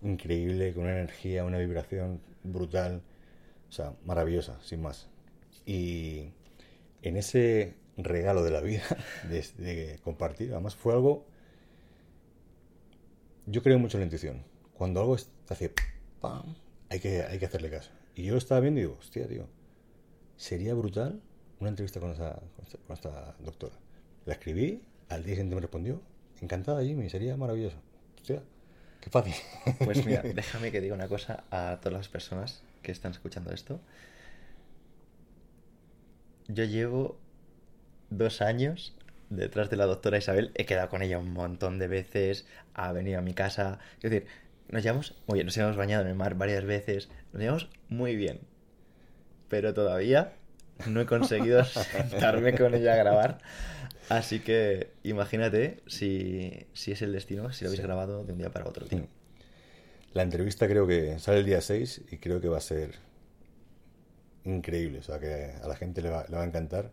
increíble, con una energía, una vibración brutal, o sea, maravillosa, sin más. Y en ese regalo de la vida, [LAUGHS] de, compartir, además fue algo... Yo creo mucho en la intuición. Cuando algo está así, ¡pam! Hay que, hay que hacerle caso. Y yo lo estaba viendo y digo, hostia, tío, sería brutal una entrevista con esta, con esta, doctora. La escribí, al día siguiente me respondió, encantada Jimmy, sería maravilloso. Hostia, qué fácil. Pues mira, [LAUGHS] déjame que diga una cosa a todas las personas que están escuchando esto. Yo llevo dos años detrás de la doctora Isabel. He quedado con ella un montón de veces. Ha venido a mi casa. Es decir, nos llevamos muy bien. Nos hemos bañado en el mar varias veces. Nos llevamos muy bien. Pero todavía no he conseguido [LAUGHS] sentarme con ella a grabar. Así que imagínate si, si es el destino, si lo habéis grabado de un día para otro. Tío. La entrevista creo que sale el día 6 y creo que va a ser increíble. O sea, que a la gente le va, le va a encantar.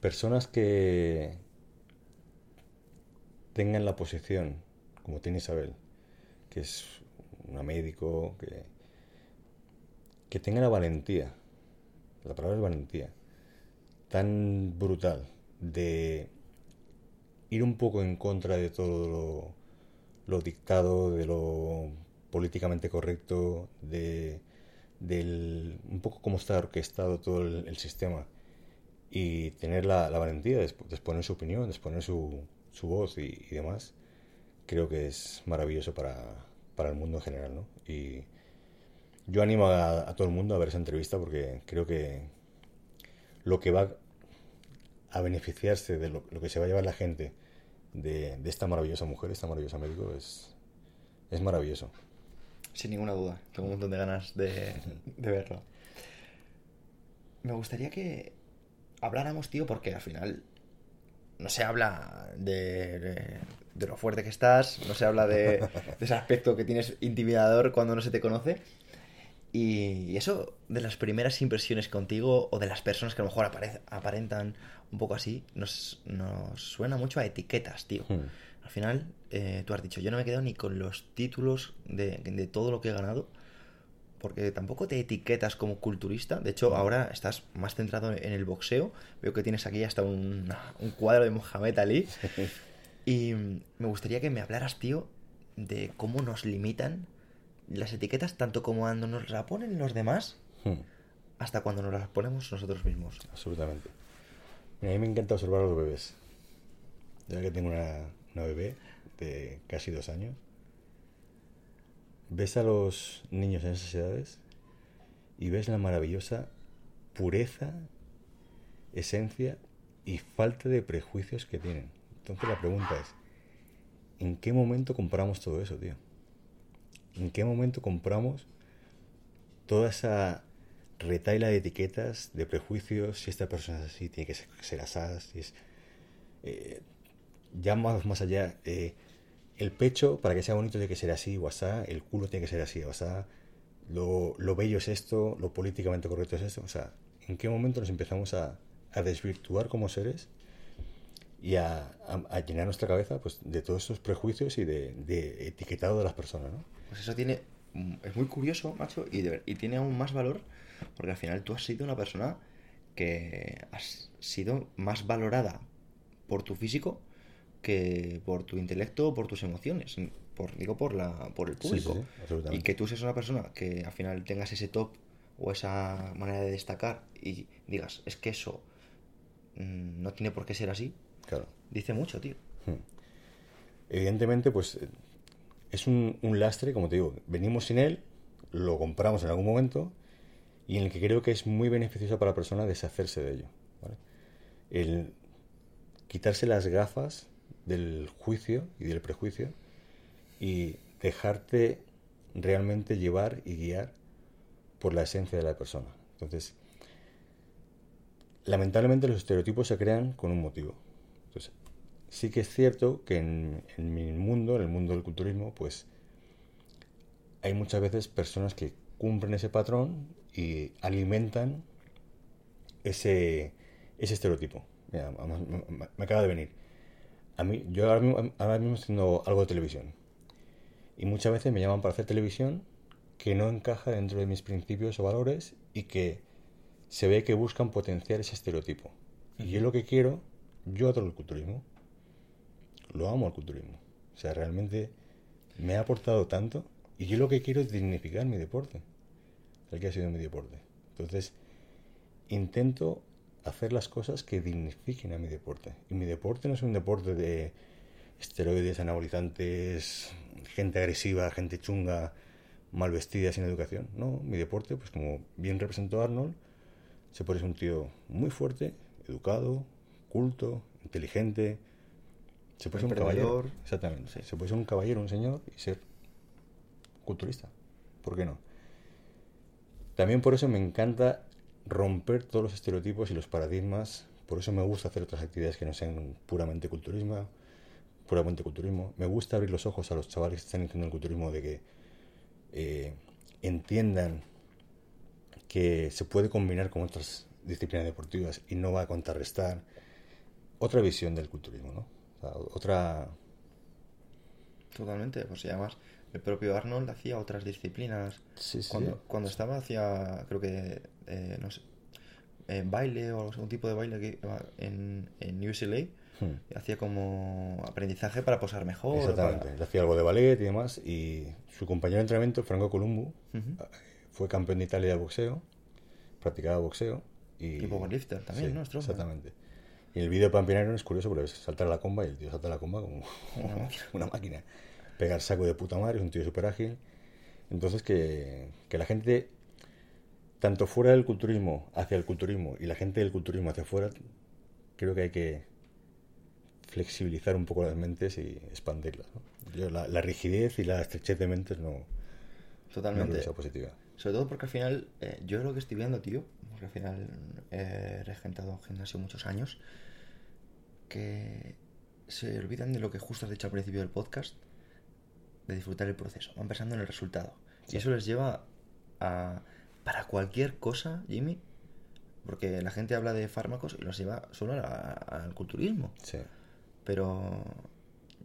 Personas que tengan la posición, como tiene Isabel, que es una médico, que, que la valentía, la palabra es valentía, tan brutal de ir un poco en contra de todo lo, lo dictado, de lo políticamente correcto, de del un poco cómo está orquestado todo el, sistema y tener la, valentía de, exponer su opinión, de exponer su, su voz y, demás, creo que es maravilloso para, para el mundo en general, ¿no? Y yo animo a, todo el mundo a ver esa entrevista porque creo que lo que va a beneficiarse de lo, que se va a llevar la gente de, de, esta maravillosa mujer, esta maravillosa médico, es, es maravilloso. Sin ninguna duda. Tengo un montón de ganas de, verlo. Me gustaría que habláramos, tío, porque al final no se habla de, de, lo fuerte que estás, no se habla de, ese aspecto que tienes intimidador cuando no se te conoce. Y, eso de las primeras impresiones contigo o de las personas que a lo mejor aparentan un poco así, nos, nos suena mucho a etiquetas, tío. Hmm. Al final, eh, tú has dicho, yo no me he quedado ni con los títulos de, todo lo que he ganado, porque tampoco te etiquetas como culturista. De hecho, ahora estás más centrado en el boxeo. Veo que tienes aquí hasta un, [LAUGHS] cuadro de Mohamed Ali. [LAUGHS] Y me gustaría que me hablaras, tío, de cómo nos limitan las etiquetas, tanto como cuando nos la ponen los demás, hmm. hasta cuando nos las ponemos nosotros mismos. Absolutamente. a mí me encanta observar a los bebés. Ya que tengo una, una bebé de casi dos años, ves a los niños en esas edades y ves la maravillosa pureza, esencia y falta de prejuicios que tienen. Entonces la pregunta es, ¿en qué momento compramos todo eso, tío? ¿En qué momento compramos toda esa retaila de etiquetas, de prejuicios, si esta persona es así, tiene que ser, así, si es... Eh, ya más, más allá, eh, el pecho, para que sea bonito, tiene que ser así o asá, el culo tiene que ser así o asá, lo, lo bello es esto, lo políticamente correcto es esto. O sea, ¿en qué momento nos empezamos a, a desvirtuar como seres y a, a, llenar nuestra cabeza pues, de todos esos prejuicios y de, de, etiquetado de las personas? ¿no? Pues eso tiene. Es muy curioso, macho, y, y tiene aún más valor porque al final tú has sido una persona que has sido más valorada por tu físico que por tu intelecto o por tus emociones. Por, digo, por, la, por el público. y que tú seas una persona que al final tengas ese top o esa manera de destacar y digas, es que eso mm, no tiene por qué ser así. Claro. Dice mucho, tío. Hmm. Evidentemente, pues es un, lastre, como te digo, venimos sin él, lo compramos en algún momento y en el que creo que es muy beneficioso para la persona deshacerse de ello. El quitarse las gafas del juicio y del prejuicio y dejarte realmente llevar y guiar por la esencia de la persona. Entonces, lamentablemente los estereotipos se crean con un motivo. Entonces, sí que es cierto que en, mi mundo, en el mundo del culturismo, pues hay muchas veces personas que cumplen ese patrón y alimentan ese, ese estereotipo. me acaba de venir a mí, yo ahora mismo, ahora estoy haciendo algo de televisión. Y muchas veces me llaman para hacer televisión que no encaja dentro de mis principios o valores y que se ve que buscan potenciar ese estereotipo. Y yo lo que quiero, yo adoro el culturismo. Lo amo el culturismo. O sea, realmente me ha aportado tanto y yo lo que quiero es dignificar mi deporte. El que ha sido mi deporte. Entonces, intento hacer las cosas que dignifiquen a mi deporte. Y mi deporte no es un deporte de esteroides, anabolizantes, gente agresiva, gente chunga, mal vestida, sin educación. No, mi deporte, pues como bien representó Arnold, se puede ser un tío muy fuerte, educado, culto, inteligente. Se puede ser un caballero. Exactamente. Se puede ser un caballero, un señor y ser culturista. ¿Por qué no? También por eso me encanta romper todos los estereotipos y los paradigmas. Por eso me gusta hacer otras actividades que no sean puramente culturismo. Puramente culturismo. Me gusta abrir los ojos a los chavales que están entrando el culturismo de que eh, entiendan que se puede combinar con otras disciplinas deportivas y no va a contrarrestar otra visión del culturismo, ¿no? otra... Totalmente, pues y además el propio Arnold hacía otras disciplinas. Sí, sí. Cuando, cuando estaba hacía, creo que, eh, no sé, eh, baile o un tipo de baile que en, en UCLA. Hmm. Hacía como aprendizaje para posar mejor. Exactamente. para- hacía algo de ballet y demás. Y su compañero de entrenamiento, Franco Columbu, Ujú. fue campeón de Italia de boxeo, practicaba boxeo. Y, Y powerlifter también, Sí, ¿no? Strongman. Exactamente. Y el vídeo para Pioneiro es curioso porque ves saltar a la comba y el tío salta a la comba como Una máquina. [LAUGHS] una máquina. Pegar saco de puta madre, es un tío súper ágil. Entonces que, que la gente, tanto fuera del culturismo hacia el culturismo y la gente del culturismo hacia afuera, creo que hay que flexibilizar un poco las mentes y expandirlas. ¿no? Yo la, la rigidez y la estrechez de mentes no, no creo Totalmente. que sea positiva. Sobre todo porque al final, eh, yo lo que estoy viendo, tío, porque al final eh, he regentado un gimnasio muchos años, que se olvidan de lo que justo has dicho al principio del podcast, de disfrutar el proceso, van pensando en el resultado. Y eso les lleva a, para cualquier cosa, Jimmy, porque la gente habla de fármacos y los lleva solo al culturismo. Sí. Pero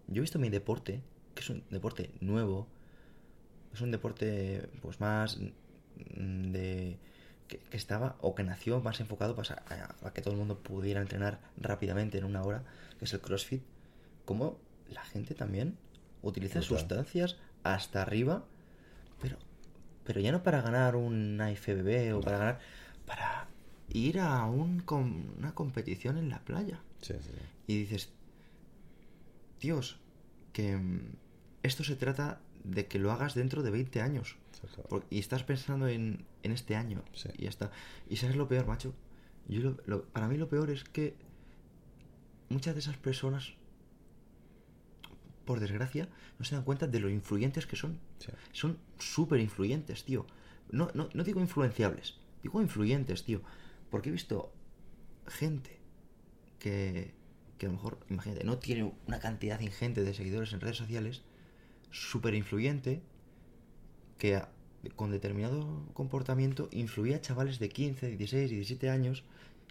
yo he visto mi deporte, que es un deporte nuevo, es un deporte pues más de que, que estaba o que nació más enfocado pues, a, a- a que todo el mundo pudiera entrenar rápidamente en una hora, que es el CrossFit. Como la gente también utiliza Brutal. sustancias hasta arriba, pero pero ya no para ganar una IFBB o para ganar para ir a un com- una competición en la playa. Sí. Y dices, Dios, que mm, esto se trata de que lo hagas dentro de 20 años. Y estás pensando en, en este año. Sí. Y ya está. ¿Y sabes lo peor, macho? Yo lo- lo- para mí lo peor es que muchas de esas personas, por desgracia, no se dan cuenta de lo influyentes que son. Sí. Son súper influyentes, tío. No, no, no digo influenciables, digo influyentes, tío. Porque he visto gente que, que a lo mejor, imagínate, no tiene una cantidad ingente de seguidores en redes sociales, súper influyente, que a- con determinado comportamiento influía a chavales de 15, 16, 17 años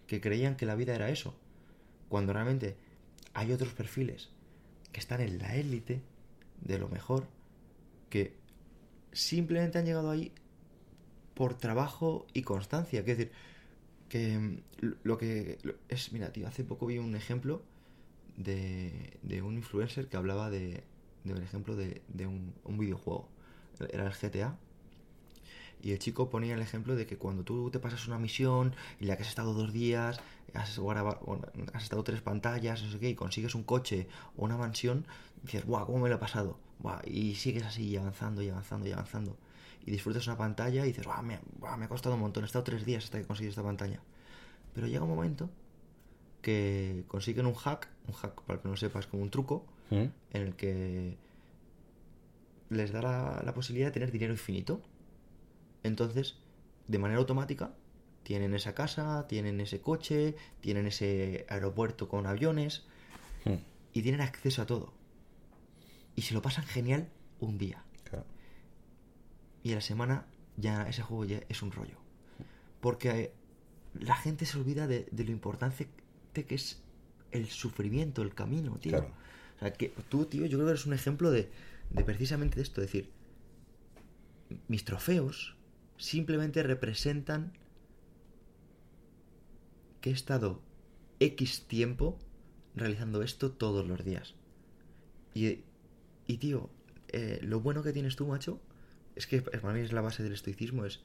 que creían que la vida era eso. Cuando realmente hay otros perfiles que están en la élite de lo mejor, que simplemente han llegado ahí por trabajo y constancia. Es decir, que mm, lo- que es, mira, tío, hace poco vi un ejemplo de, de un influencer que hablaba de, de un ejemplo de, de un, un videojuego. Era el GTA. Y el chico ponía el ejemplo de que cuando tú te pasas una misión en la que has estado dos días, has, estado tres pantallas, no sé qué, y consigues un coche o una mansión, dices, guau, ¿cómo me lo he pasado? Buah, y sigues así y avanzando y avanzando y avanzando. Y disfrutas una pantalla y dices, guau, me, buah, me ha costado un montón, he estado tres días hasta que conseguí esta pantalla. Pero llega un momento que consiguen un hack, un hack para que no sepas, como un truco, ¿Mm? en el que les da la, la posibilidad de tener dinero infinito. Entonces, de manera automática, tienen esa casa, tienen ese coche, tienen ese aeropuerto con aviones ¿Mm? y tienen acceso a todo. Y se lo pasan genial un día. Claro. Y a la semana ya ese juego ya es un rollo. Porque la gente se olvida de, de lo importante que es el sufrimiento, el camino, tío. Claro. O sea, que tú, tío, yo creo que eres un ejemplo de, de precisamente de esto. Es decir, mis trofeos simplemente representan que he estado X tiempo realizando esto todos los días. Y, y tío, eh, lo bueno que tienes tú, macho, es que para mí es la base del estoicismo, es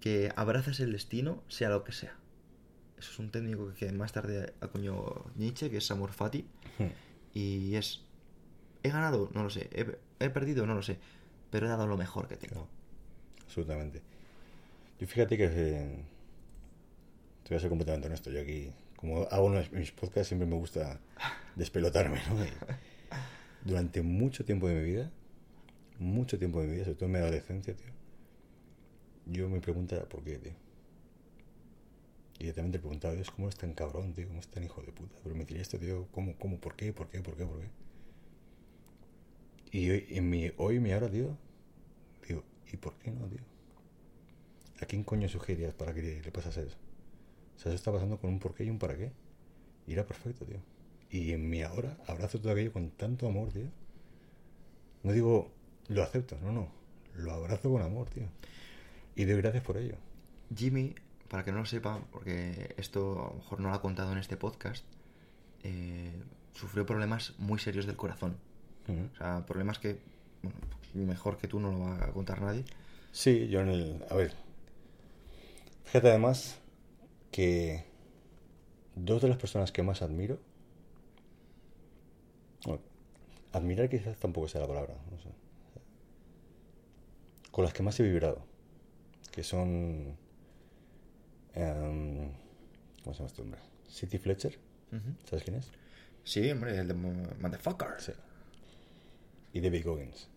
que abrazas el destino, sea lo que sea. Eso es un técnico que más tarde acuñó Nietzsche, que es Amor Fati, y es... ¿He ganado? No lo sé. ¿He, he perdido? No lo sé. Pero he dado lo mejor que tengo. Absolutamente. Yo fíjate que eh, te voy a ser completamente honesto. Yo aquí, como hago mis podcasts, siempre me gusta despelotarme, ¿no? Durante mucho tiempo de mi vida, mucho tiempo de mi vida, sobre todo en mi adolescencia, tío, yo me preguntaba por qué, tío. Y también te preguntaba, Dios, ¿cómo es tan cabrón, tío? ¿Cómo es tan hijo de puta? Pero me tiré esto, tío, ¿cómo, cómo, por qué, por qué, por qué, por qué? Y hoy, en mi, hoy, mi ahora, tío, digo, ¿y por qué no, tío? ¿A quién coño sugerías para que le pasase eso? O sea, eso está pasando con un por qué y un para qué. Y era perfecto, tío. Y en mi ahora abrazo todo aquello con tanto amor, tío. No digo lo acepto, no, no. Lo abrazo con amor, tío. Y doy gracias por ello. Jimmy, para que no lo sepa, porque esto a lo mejor no lo ha contado en este podcast, eh, sufrió problemas muy serios del corazón. O sea, problemas que, bueno, mejor que tú no lo va a contar nadie. Sí, yo en el... A ver. Fíjate además que dos de las personas que más admiro... bueno, admirar quizás tampoco sea la palabra. no sé. Con las que más he vibrado. Que son... em, ¿Cómo se llama este hombre? City Fletcher. ¿Sabes quién es? Sí, hombre, el de Motherfucker. Sí. Y David Goggins.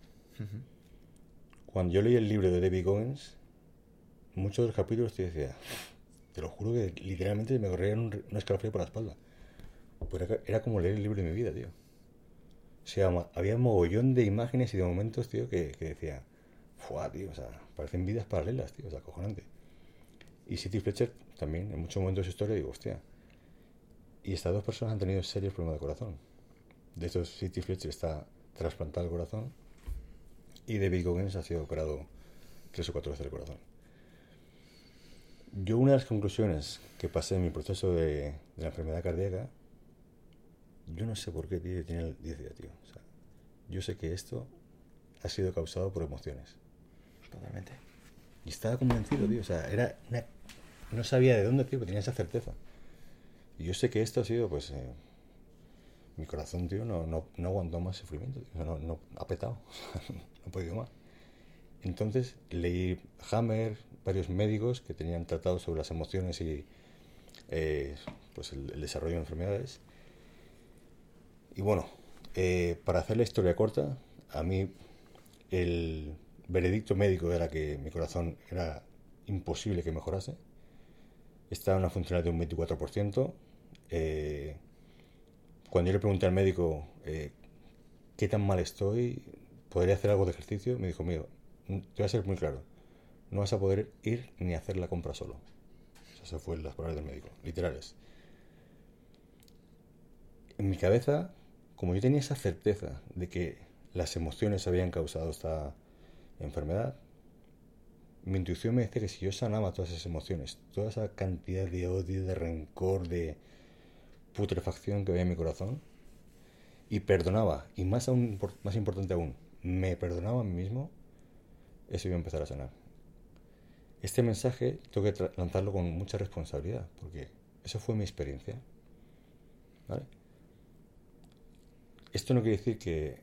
Cuando yo leí el libro de David Goggins, muchos de los capítulos te decía, te lo juro que literalmente me corría un, un escalofrío por la espalda. Pues era, era como leer el libro de mi vida, tío. O sea, había un mogollón de imágenes y de momentos, tío, que, que decía, ¡fuah, tío! O sea, parecen vidas paralelas, tío, o sea, acojonante. Y City Fletcher también, en muchos momentos de su historia, digo, hostia. Y estas dos personas han tenido serios problemas de corazón. De hecho, City Fletcher está trasplantado el corazón y David Goggins ha sido operado tres o cuatro veces el corazón. Yo una de las conclusiones que pasé en mi proceso de, de la enfermedad cardíaca, yo no sé por qué tío, tiene el 10 días, tío. O sea, yo sé que esto ha sido causado por emociones. Totalmente. Y estaba convencido, tío. O sea, era una... No sabía de dónde, tío, pero tenía esa certeza. Y yo sé que esto ha sido, pues... eh, mi corazón, tío, no, no, no aguantó más sufrimiento. tío. No, no, ha petado. [LAUGHS] No he podido más. Entonces leí Hammer, varios médicos que tenían tratado sobre las emociones y eh, pues el, el desarrollo de enfermedades. Y bueno, eh, para hacer la historia corta, a mí el veredicto médico era que mi corazón era imposible que mejorase. Estaba en una funcionalidad de un 24%. Eh, cuando yo le pregunté al médico eh, qué tan mal estoy, ¿podría hacer algo de ejercicio? Me dijo, mira, te voy a ser muy claro, no vas a poder ir ni hacer la compra solo. Esas fueron las palabras del médico, literales. En mi cabeza, como yo tenía esa certeza de que las emociones habían causado esta enfermedad, mi intuición me decía que si yo sanaba todas esas emociones, toda esa cantidad de odio, de rencor, de putrefacción que había en mi corazón, y perdonaba, y más, aún, más importante aún, me perdonaba a mí mismo, eso iba a empezar a sanar. Este mensaje tengo que lanzarlo con mucha responsabilidad, porque eso fue mi experiencia. ¿Vale? Esto no quiere decir que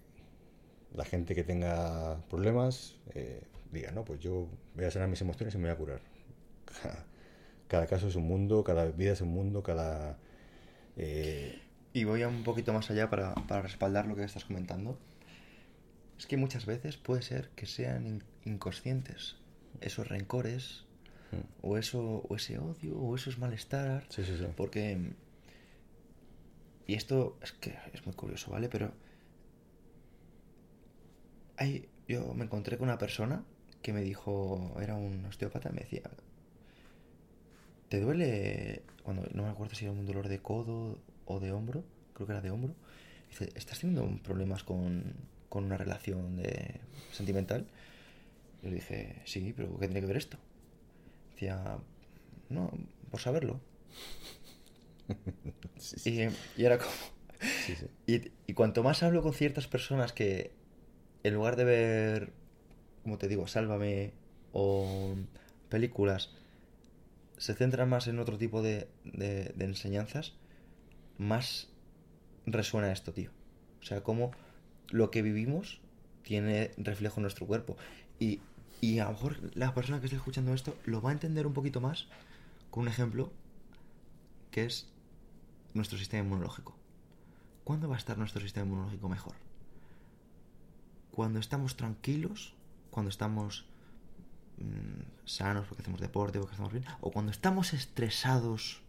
la gente que tenga problemas eh, diga, no, pues yo voy a sanar mis emociones y me voy a curar. [LAUGHS] Cada caso es un mundo, cada vida es un mundo, cada... eh, Y voy a un poquito más allá para, para respaldar lo que estás comentando. Es que muchas veces puede ser que sean in- inconscientes esos rencores, mm, o eso, o ese odio, o esos malestar. Sí, sí, sí. Porque. Y esto es que es muy curioso, ¿vale? Pero. Hay, yo me encontré con una persona que me dijo. Era un osteópata, me decía. ¿Te duele? Cuando no me acuerdo si era un dolor de codo o de hombro. Creo que era de hombro. Dice, ¿estás teniendo problemas con, con una relación de, sentimental? Yo le dije, sí, pero ¿qué tiene que ver esto? Decía, no, por saberlo. [LAUGHS] Sí, sí, Y, y era como... sí. Y, y cuanto más hablo con ciertas personas que en lugar de ver, como te digo, Sálvame o películas, se centran más en otro tipo de, de- enseñanzas, más resuena esto, tío. O sea, como lo que vivimos tiene reflejo en nuestro cuerpo. Y, y a lo mejor la persona que esté escuchando esto lo va a entender un poquito más con un ejemplo que es nuestro sistema inmunológico. ¿Cuándo va a estar nuestro sistema inmunológico mejor? Cuando estamos tranquilos, cuando estamos mm, sanos porque hacemos deporte, porque estamos bien, o cuando estamos estresados,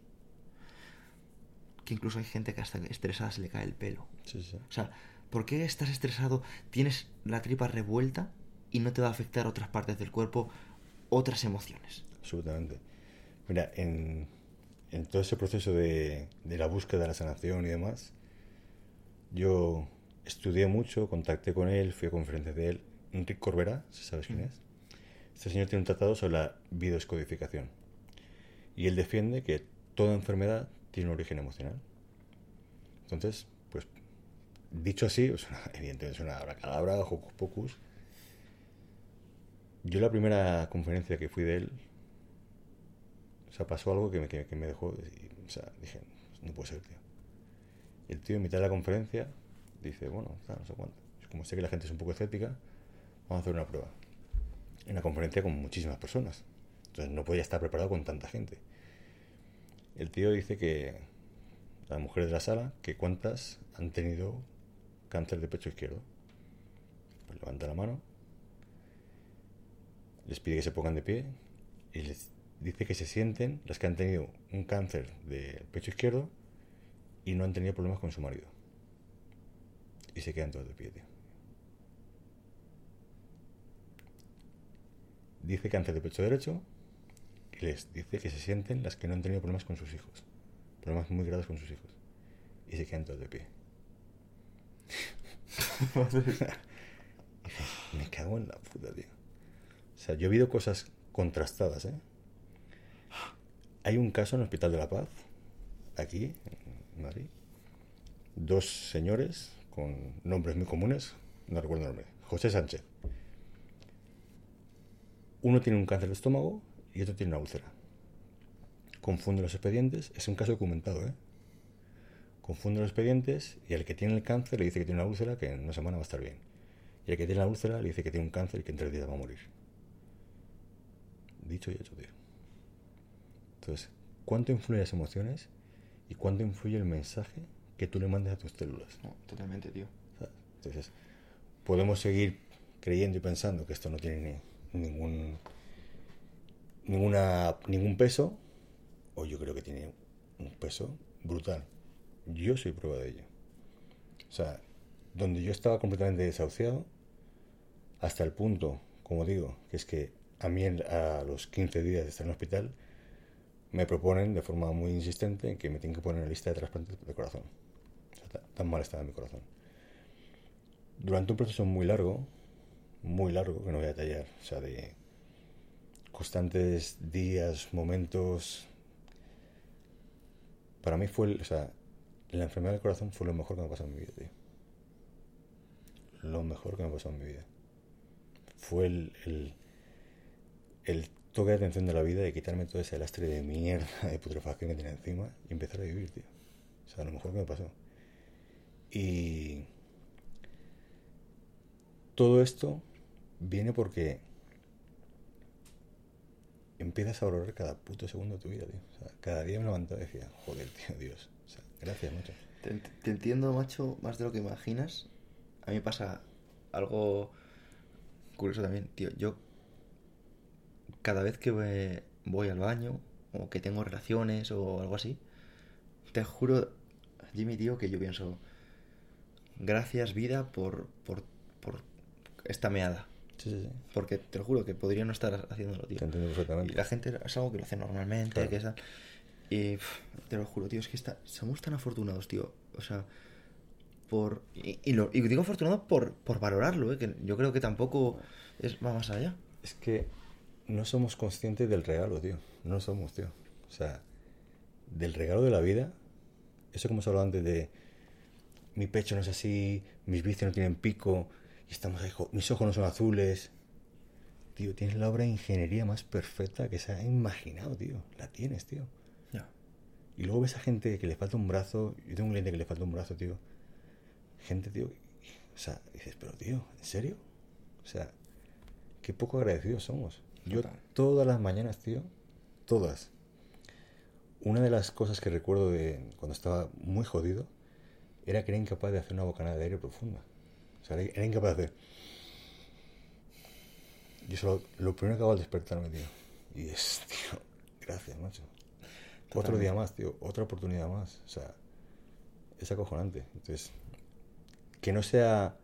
que incluso hay gente que hasta estresada se le cae el pelo. Sí, sí. O sea, ¿por qué estás estresado? Tienes la tripa revuelta y no te va a afectar otras partes del cuerpo, otras emociones. Absolutamente. Mira, en, en todo ese proceso de, de la búsqueda de la sanación y demás, yo estudié mucho, contacté con él, fui a conferencias de él Enrique Corbera, si sabes quién es. Este señor tiene un tratado sobre la biodescodificación. Y él defiende que toda enfermedad tiene un origen emocional. Entonces, pues, dicho así, pues, [LAUGHS] evidentemente es una abracadabra, hocus pocus. Yo la primera conferencia que fui de él, o sea, pasó algo que me, que, me dejó, o sea, dije, no puede ser, tío. Y el tío en mitad de la conferencia dice, bueno, no sé cuánto. Como sé que la gente es un poco escéptica, vamos a hacer una prueba. En una conferencia con muchísimas personas. Entonces no podía estar preparado con tanta gente. El tío dice que las mujeres de la sala, que cuántas han tenido cáncer de pecho izquierdo. Pues levanta la mano, les pide que se pongan de pie y les dice que se sienten las que han tenido un cáncer de pecho izquierdo y no han tenido problemas con su marido. Y se quedan todos de pie, tío. Dice cáncer de pecho derecho y les dice que se sienten las que no han tenido problemas con sus hijos. Problemas muy graves con sus hijos. Y se quedan todos de pie. [LAUGHS] [LAUGHS] Me cago en la puta, tío. O sea, yo he oído cosas contrastadas, ¿eh? Hay un caso en el Hospital de la Paz, aquí, en Madrid. Dos señores con nombres muy comunes, no recuerdo el nombre. José Sánchez. Uno tiene un cáncer de estómago y otro tiene una úlcera. Confunde los expedientes, es un caso documentado, ¿eh? Confunde los expedientes y al que tiene el cáncer le dice que tiene una úlcera que en una semana va a estar bien. Y al que tiene la úlcera le dice que tiene un cáncer y que en tres días va a morir. Dicho y hecho, tío. Entonces, ¿cuánto influyen las emociones y cuánto influye el mensaje que tú le mandes a tus células? totalmente, tío. Entonces, podemos seguir creyendo y pensando que esto no tiene ningún ninguna ningún peso o yo creo que tiene un peso brutal yo soy prueba de ello. O sea, donde yo estaba completamente desahuciado, hasta el punto, como digo, que es que a mí a los 15 días de estar en el hospital, me proponen de forma muy insistente que me tienen que poner en la lista de trasplantes de corazón. O sea, tan mal estaba mi corazón. Durante un proceso muy largo, muy largo, que no voy a detallar, o sea, de constantes días, momentos, para mí fue, o sea, la enfermedad del corazón fue lo mejor que me pasó en mi vida, tío. Lo mejor que me pasó en mi vida. Fue el, el, el toque de atención de la vida y quitarme todo ese lastre de mierda de putrefacción que tenía encima y empezar a vivir, tío. O sea, lo mejor que me pasó. Y todo esto viene porque empiezas a valorar cada puto segundo de tu vida, tío. O sea, cada día me levantaba y decía, joder, tío, Dios. Gracias, macho. Te, entiendo, macho, más de lo que imaginas. A mí pasa algo curioso también, tío. Yo, cada vez que voy al baño o que tengo relaciones o algo así, te juro, Jimmy, tío, que yo pienso, gracias vida por, por, por esta meada. Sí, sí, sí. Porque te lo juro que podría no estar haciéndolo, tío. Te entiendo perfectamente. Y la gente es algo que lo hace normalmente, que es... Y te lo juro, tío, es que está, somos tan afortunados, tío. O sea, por. Y, lo, y digo afortunados por, por valorarlo, ¿eh? que yo creo que tampoco es, va más allá. Es que no somos conscientes del regalo, tío. No somos, tío. O sea, del regalo de la vida. Eso como hemos hablado antes de. Mi pecho no es así, mis vicios no tienen pico, y estamos ahí, mis ojos no son azules. Tío, tienes la obra de ingeniería más perfecta que se ha imaginado, tío. La tienes, tío. Y luego ves a gente que le falta un brazo. Yo tengo un cliente que le falta un brazo, tío. Gente, tío. O sea, dices, pero tío, ¿en serio? O sea, qué poco agradecidos somos. Yo todas las mañanas, tío, todas. Una de las cosas que recuerdo de cuando estaba muy jodido era que era incapaz de hacer una bocanada de aire profunda. O sea, era incapaz de hacer. Yo solo, lo primero que hago al despertarme, tío. Y es, [LAUGHS] tío, gracias, macho. Otro día más, tío, otra oportunidad más. O sea, es acojonante. Entonces, que no sea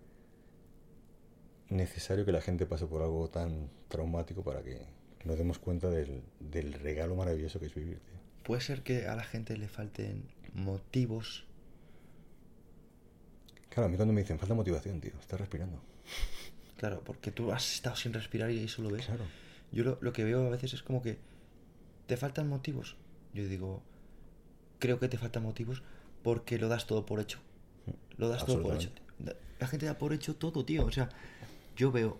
necesario que la gente pase por algo tan traumático para que nos demos cuenta del, del regalo maravilloso que es vivir, tío. Puede ser que a la gente le falten motivos. Claro, a mí cuando me dicen falta motivación, tío, estás respirando. Claro, porque tú has estado sin respirar y eso lo ves. Claro. Yo lo, lo que veo a veces es como que te faltan motivos. Yo digo, creo que te faltan motivos porque lo das todo por hecho. Lo das todo por hecho. La gente da por hecho todo, tío. O sea, yo veo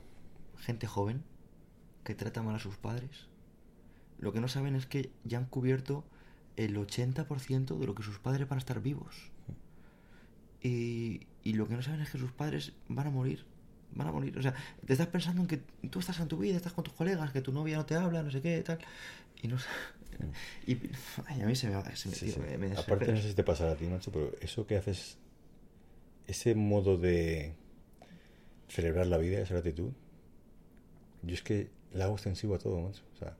gente joven que trata mal a sus padres. Lo que no saben es que ya han cubierto el 80% de lo que sus padres van a estar vivos. Y, y lo que no saben es que sus padres van a morir. Van a morir. O sea, te estás pensando en que tú estás en tu vida, estás con tus colegas, que tu novia no te habla, no sé qué, tal. Y no sa- [LAUGHS] Y ay, a mí se me, se me, Sí, tío, sí. me- me Aparte, no sé si te pasará a ti, macho, pero eso que haces, ese modo de celebrar la vida, esa gratitud, yo es que la hago extensivo a todo, macho. O sea,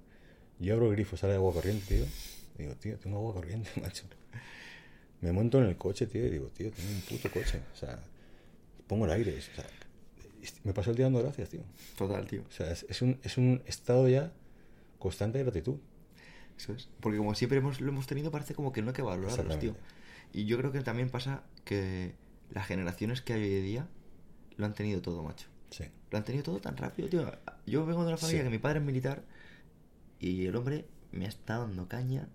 yo abro el grifo, sale agua corriente, tío. y Digo, tío, tengo agua corriente, [LAUGHS] macho. Me monto en el coche, tío, y digo, tío, tengo un puto coche. O sea, pongo el aire. O sea, me paso el día dando gracias, tío. Total, tío. O sea, es, es un, es un estado ya constante de gratitud. Eso es. Porque como siempre hemos, lo hemos tenido, parece como que no hay que valorarlos, tío. Y yo creo que también pasa que las generaciones que hay hoy en día lo han tenido todo, macho. Sí. Lo han tenido todo tan rápido, tío. Yo vengo de una familia Sí. que mi padre es militar y el hombre me ha estado dando caña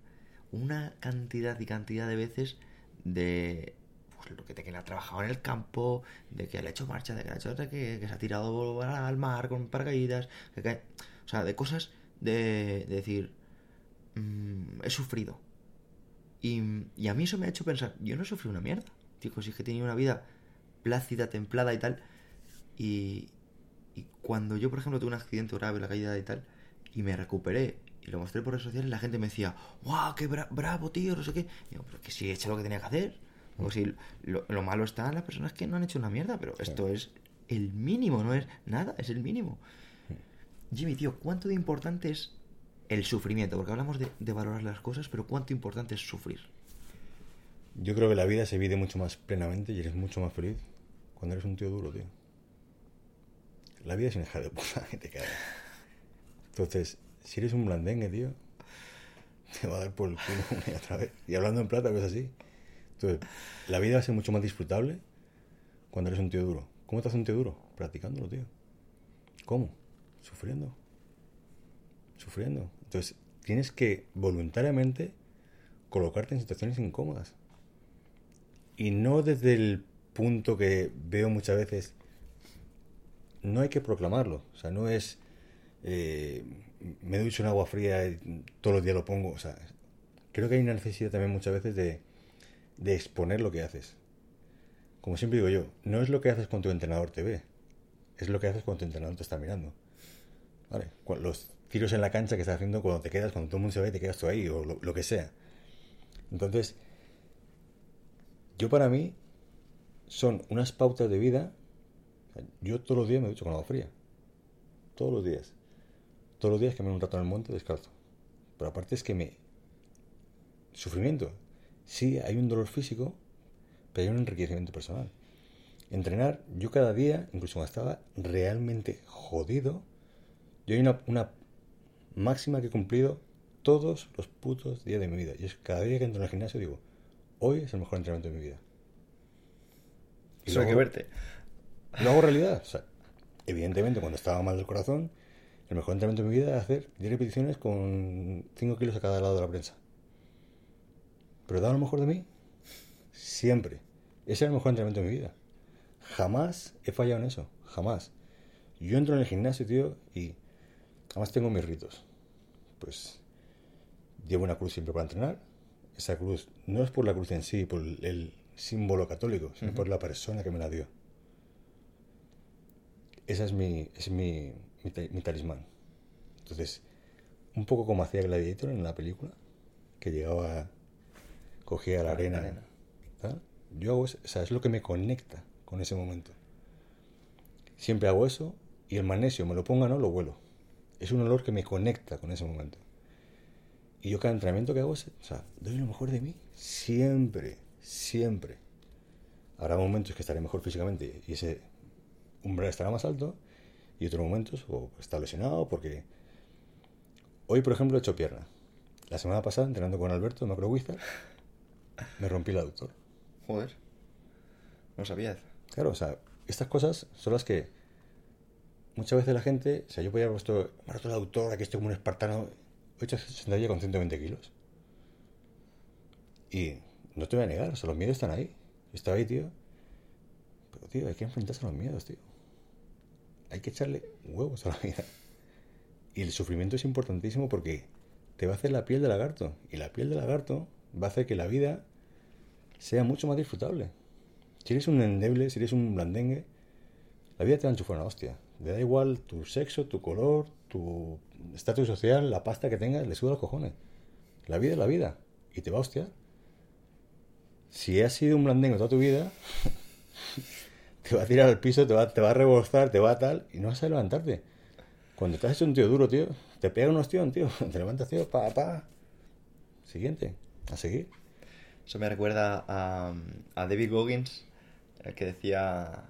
una cantidad y cantidad de veces de pues, lo que, de que le ha trabajado en el campo, de que le ha hecho marcha, de que, le ha hecho, que, que se ha tirado al mar con paracaídas, que cae- o sea, de cosas de, de decir, mm, he sufrido. Y, y a mí eso me ha hecho pensar, yo no sufrí una mierda, tío, si es que tenía una vida plácida, templada y tal. Y, y cuando yo, por ejemplo, tuve un accidente grave, la caída y tal, y me recuperé y lo mostré por redes sociales, la gente me decía, ¡guau, qué bra- bravo, tío! No sé qué. Y digo, pero que sí he hecho lo que tenía que hacer. O si lo, lo malo está en las personas que no han hecho una mierda, pero esto es el mínimo, no es nada, es el mínimo. Jimmy, tío, ¿cuánto de importante es el sufrimiento? Porque hablamos de, de valorar las cosas, pero ¿cuánto importante es sufrir? Yo creo que la vida se vive mucho más plenamente y eres mucho más feliz cuando eres un tío duro, tío. La vida es una hija de puta que te cae. Entonces, si eres un blandengue, tío, [LAUGHS] te va a dar por el culo una y otra vez. Y hablando en plata, cosas así. Entonces, la vida va a ser mucho más disfrutable cuando eres un tío duro. ¿Cómo te hace un tío duro? Practicándolo, tío. ¿Cómo? Sufriendo. Sufriendo. Entonces, tienes que voluntariamente colocarte en situaciones incómodas. Y no desde el punto que veo muchas veces. No hay que proclamarlo. O sea, no es. eh, me ducho en agua fría y todos los días lo pongo. O creo que hay una necesidad también muchas veces de, de exponer lo que haces. Como siempre digo yo, no es lo que haces cuando tu entrenador te ve, es lo que haces cuando tu entrenador te está mirando. ¿Vale? Los tiros en la cancha que estás haciendo cuando te quedas, cuando todo el mundo se ve, te quedas tú ahí, o lo, que sea. Entonces, yo para mí son unas pautas de vida. Yo todos los días me ducho con agua fría. Todos los días. Todos los días que me un rato en el monte descalzo. Pero aparte es que me... Sufrimiento. Sí, hay un dolor físico, pero hay un enriquecimiento personal. Entrenar, yo cada día, incluso cuando estaba realmente jodido, yo hay una, una máxima que he cumplido todos los putos días de mi vida. Y es cada día que entro en el gimnasio digo, hoy es el mejor entrenamiento de mi vida. Y Eso hay que luego- verte. lo hago realidad. O sea, evidentemente, cuando estaba mal del corazón, el mejor entrenamiento de mi vida era hacer 10 repeticiones con 5 kilos a cada lado de la prensa. Pero daba lo mejor de mí. Siempre. Ese era el mejor entrenamiento de mi vida. Jamás he fallado en eso. Jamás. Yo entro en el gimnasio, tío, y además tengo mis ritos. Pues llevo una cruz siempre para entrenar. Esa cruz no es por la cruz en sí, por el símbolo católico, sino por la persona que me la dio. Esa es mi, es mi, mi, ta- mi talismán. Entonces, un poco como hacía Gladiator en la película, que llegaba, cogía la La arena. arena. ¿tal? Yo hago eso, o sea, es lo que me conecta con ese momento. Siempre hago eso y el magnesio, me lo ponga o no, lo vuelo. Es un olor que me conecta con ese momento. Y yo cada entrenamiento que hago, es, o sea, doy lo mejor de mí. Siempre, siempre. Habrá momentos que estaré mejor físicamente y ese umbral estará más alto. Y otros momentos, o está lesionado porque... Hoy, por ejemplo, he hecho pierna. La semana pasada, entrenando con Alberto, Macro Wizard, me rompí el aductor. Joder. No sabía. Claro, o sea, estas cosas son las que muchas veces la gente, o sea, yo podía haber puesto, maratón de autor, aquí estoy como un espartano, he hecho sentadilla con 120 kilos. Y no te voy a negar, o sea, los miedos están ahí. Yo estaba ahí, tío. Pero, tío, hay que enfrentarse a los miedos, tío. Hay que echarle huevos a la vida. Y el sufrimiento es importantísimo porque te va a hacer la piel de lagarto. Y la piel de lagarto va a hacer que la vida sea mucho más disfrutable. Si eres un endeble, si eres un blandengue, la vida te va a enchufar una hostia. Le da igual tu sexo, tu color, tu estatus social, la pasta que tengas, le suda los cojones. La vida es la vida. Y te va a hostiar. Si has sido un blandengue toda tu vida, [LAUGHS] te va a tirar al piso, te va, te va a rebozar, te va a tal, y no vas a levantarte. Cuando estás hecho un tío duro, tío, te pega un ostión, tío, [LAUGHS] te levantas, tío, pa, pa. Siguiente, a seguir. Eso me recuerda a, a David Goggins, eh, que decía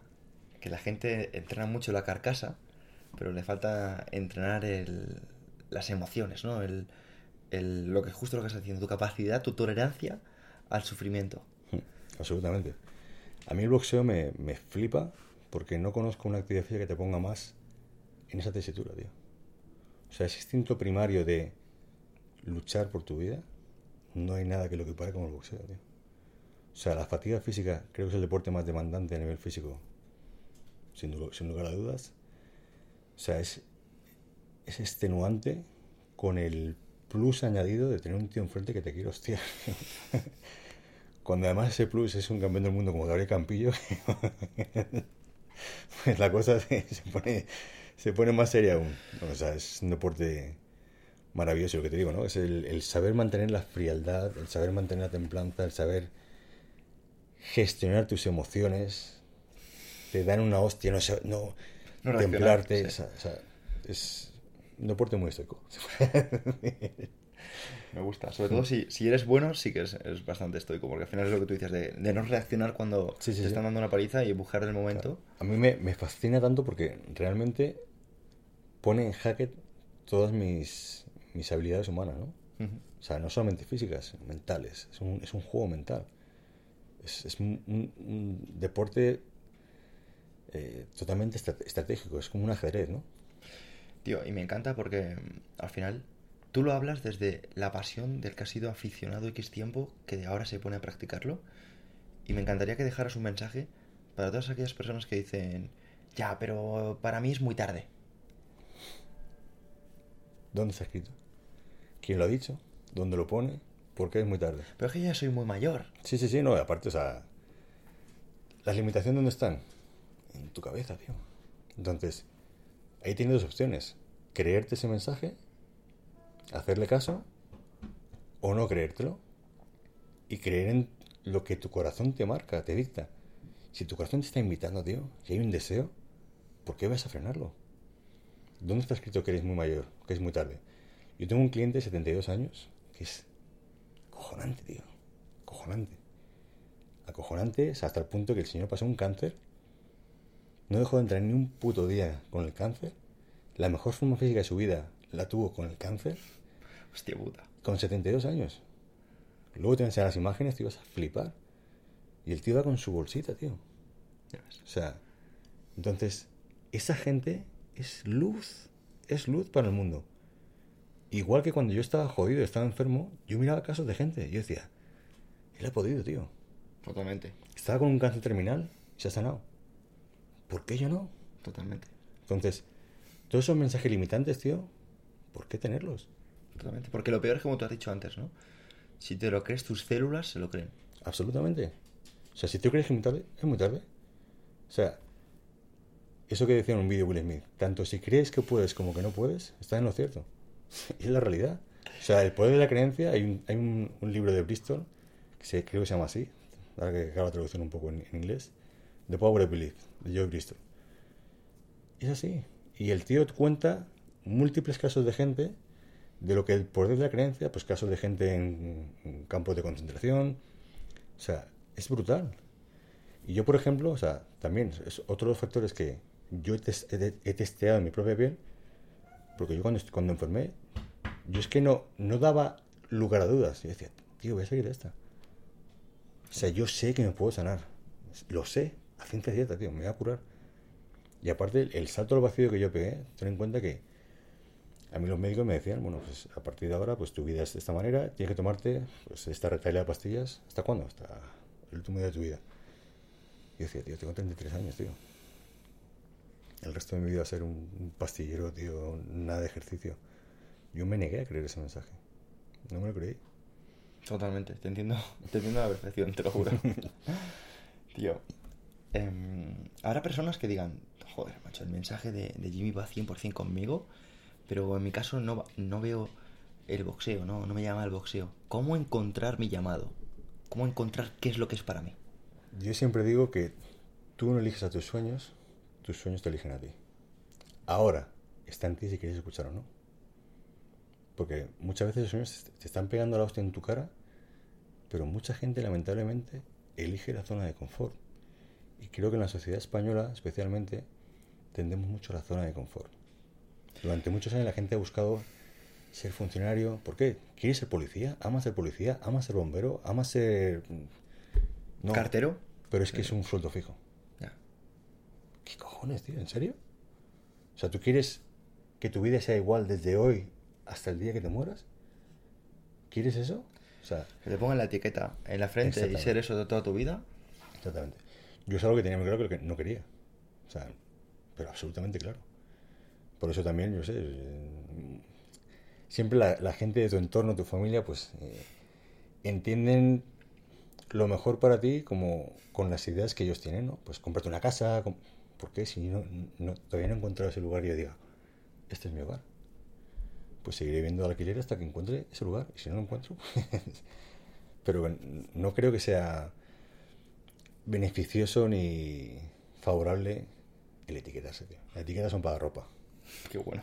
que la gente entrena mucho la carcasa, pero le falta entrenar el, las emociones, ¿no? El, el, lo que justo lo que estás diciendo, tu capacidad, tu tolerancia al sufrimiento. Absolutamente. A mí el boxeo me, me flipa porque no conozco una actividad física que te ponga más en esa tesitura, tío. O sea, ese instinto primario de luchar por tu vida, no hay nada que lo equipare como el boxeo, tío. O sea, la fatiga física creo que es el deporte más demandante a nivel físico, sin, sin lugar a dudas. O sea, es, es extenuante con el plus añadido de tener un tío enfrente que te quiere hostiar. [LAUGHS] Cuando además ese plus es un campeón del mundo como Gabriel Campillo, [LAUGHS] pues la cosa se, pone, se pone más seria aún. O sea, es un deporte maravilloso lo que te digo, ¿no? Es el, el, saber mantener la frialdad, el saber mantener la templanza, el saber gestionar tus emociones, te dan una hostia, no, no, no templarte, sí. o sea, es un deporte muy estoico. [LAUGHS] Me gusta. Sobre todo si, si eres bueno, sí que es, es, bastante estoico, porque al final es lo que tú dices, de, de no reaccionar cuando Sí, sí, te están dando una paliza y buscar el momento. A mí me, me fascina tanto porque realmente pone en jaque todas mis, mis habilidades humanas, ¿no? O sea, no solamente físicas, mentales. Es un, es un juego mental. Es, es un, un- un deporte eh, totalmente estra- estratégico. Es como un ajedrez, ¿no? Tío, y me encanta porque mm, al final tú lo hablas desde la pasión del que ha sido aficionado X tiempo que de ahora se pone a practicarlo. Y me encantaría que dejaras un mensaje para todas aquellas personas que dicen, ya, pero para mí es muy tarde. ¿Dónde está escrito? ¿Quién lo ha dicho? ¿Dónde lo pone? ¿Por qué es muy tarde? Pero es que ya soy muy mayor. Sí, sí, sí, no, aparte, o sea, las limitaciones dónde están? En tu cabeza, tío. Entonces, ahí tienes dos opciones. Creerte ese mensaje, hacerle caso, o no creértelo. Y creer en lo que tu corazón te marca, te dicta. Si tu corazón te está invitando, tío, si hay un deseo, ¿por qué vas a frenarlo? ¿Dónde está escrito que eres muy mayor, que es muy tarde? Yo tengo un cliente de 72 años que es cojonante, tío. Cojonante. Acojonante hasta el punto que el señor pasó un cáncer. No dejó de entrar ni un puto día con el cáncer. La mejor forma física de su vida la tuvo con el cáncer Hostia puta. con 72 años. Luego te enseñan las imágenes, te ibas a flipar. Y el tío va con su bolsita, tío. Ya ves. O sea, entonces, esa gente es luz, es luz para el mundo. Igual que cuando yo estaba jodido, estaba enfermo, yo miraba casos de gente. Yo decía, él ha podido, tío. Totalmente. Estaba con un cáncer terminal y se ha sanado. ¿Por qué yo no? Totalmente. Entonces, todos esos mensajes limitantes, tío, ¿por qué tenerlos? Porque lo peor es como tú has dicho antes, ¿no? Si te lo crees, tus células se lo creen. Absolutamente. O sea, si tú crees que es muy tarde, es muy tarde. O sea, eso que decía en un vídeo Will Smith, tanto si crees que puedes como que no puedes, está en lo cierto. Y [LAUGHS] es la realidad. O sea, el poder de la creencia, hay un, hay un, libro de Bristol, que se, creo que se llama así, ahora que acabo la traducción un poco en, inglés, The Power of Belief, de Joe Bristol. Es así. Y el tío cuenta múltiples casos de gente de lo que el poder de la creencia, pues casos de gente en, campos de concentración, o sea, es brutal. Y yo, por ejemplo, o sea, también es otro de los factores que yo he, tes- testeado en mi propia piel, porque yo cuando, cuando enfermé, yo es que no, no daba lugar a dudas. Yo decía, tío, voy a de esta. O sea, yo sé que me puedo sanar. Lo sé, a ciencia cierta, tío, me voy a curar. Y aparte, el salto al vacío que yo pegué, ten en cuenta que a mí los médicos me decían, bueno, pues a partir de ahora, pues tu vida es de esta manera, tienes que tomarte pues, esta retaila de pastillas. ¿Hasta cuándo? Hasta el último día de tu vida. Y yo decía, tío, tengo 33 años, tío. El resto de mi vida va a ser un pastillero, tío, nada de ejercicio. Yo me negué a creer ese mensaje. No me lo creí. Totalmente, te entiendo, [LAUGHS] te entiendo a la perfección, te lo juro. [LAUGHS] Tío, em, habrá personas que digan, joder, macho, el mensaje de, de Jimmy va 100% conmigo, pero en mi caso no, no veo el boxeo, ¿no? no me llama el boxeo. ¿Cómo encontrar mi llamado? ¿Cómo encontrar qué es lo que es para mí? Yo siempre digo que tú no eliges a tus sueños, tus sueños te eligen a ti. Ahora está en ti si quieres escuchar o no. Porque muchas veces los sueños te están pegando la hostia en tu cara, pero mucha gente lamentablemente elige la zona de confort. Y creo que en la sociedad española especialmente tendemos mucho la zona de confort. Durante muchos años la gente ha buscado ser funcionario. ¿Por qué? ¿Quieres ser policía? ¿Amas ser policía? ¿Amas ser bombero? ¿Amas ser... No, ¿Cartero? pero es que es un sueldo fijo. Ya. ¿Qué cojones, tío? ¿En serio? O sea, ¿tú quieres que tu vida sea igual desde hoy hasta el día que te mueras? ¿Quieres eso? O sea, Que te pongan la etiqueta en la frente y ser eso de toda tu vida. exactamente. Yo es algo que tenía muy claro que no quería. O sea, pero absolutamente claro. Por eso también, yo sé, siempre la, gente de tu entorno, tu familia, pues eh, entienden lo mejor para ti como con las ideas que ellos tienen, ¿no? Pues cómprate una casa, com- ¿por qué? Si no, no- todavía no he encontrado ese lugar y yo diga, este es mi hogar. Pues seguiré viendo alquiler hasta que encuentre ese lugar. Y si no lo encuentro, [LAUGHS] pero no creo que sea beneficioso ni favorable el etiquetarse, tío. Las etiquetas son para ropa. Qué bueno.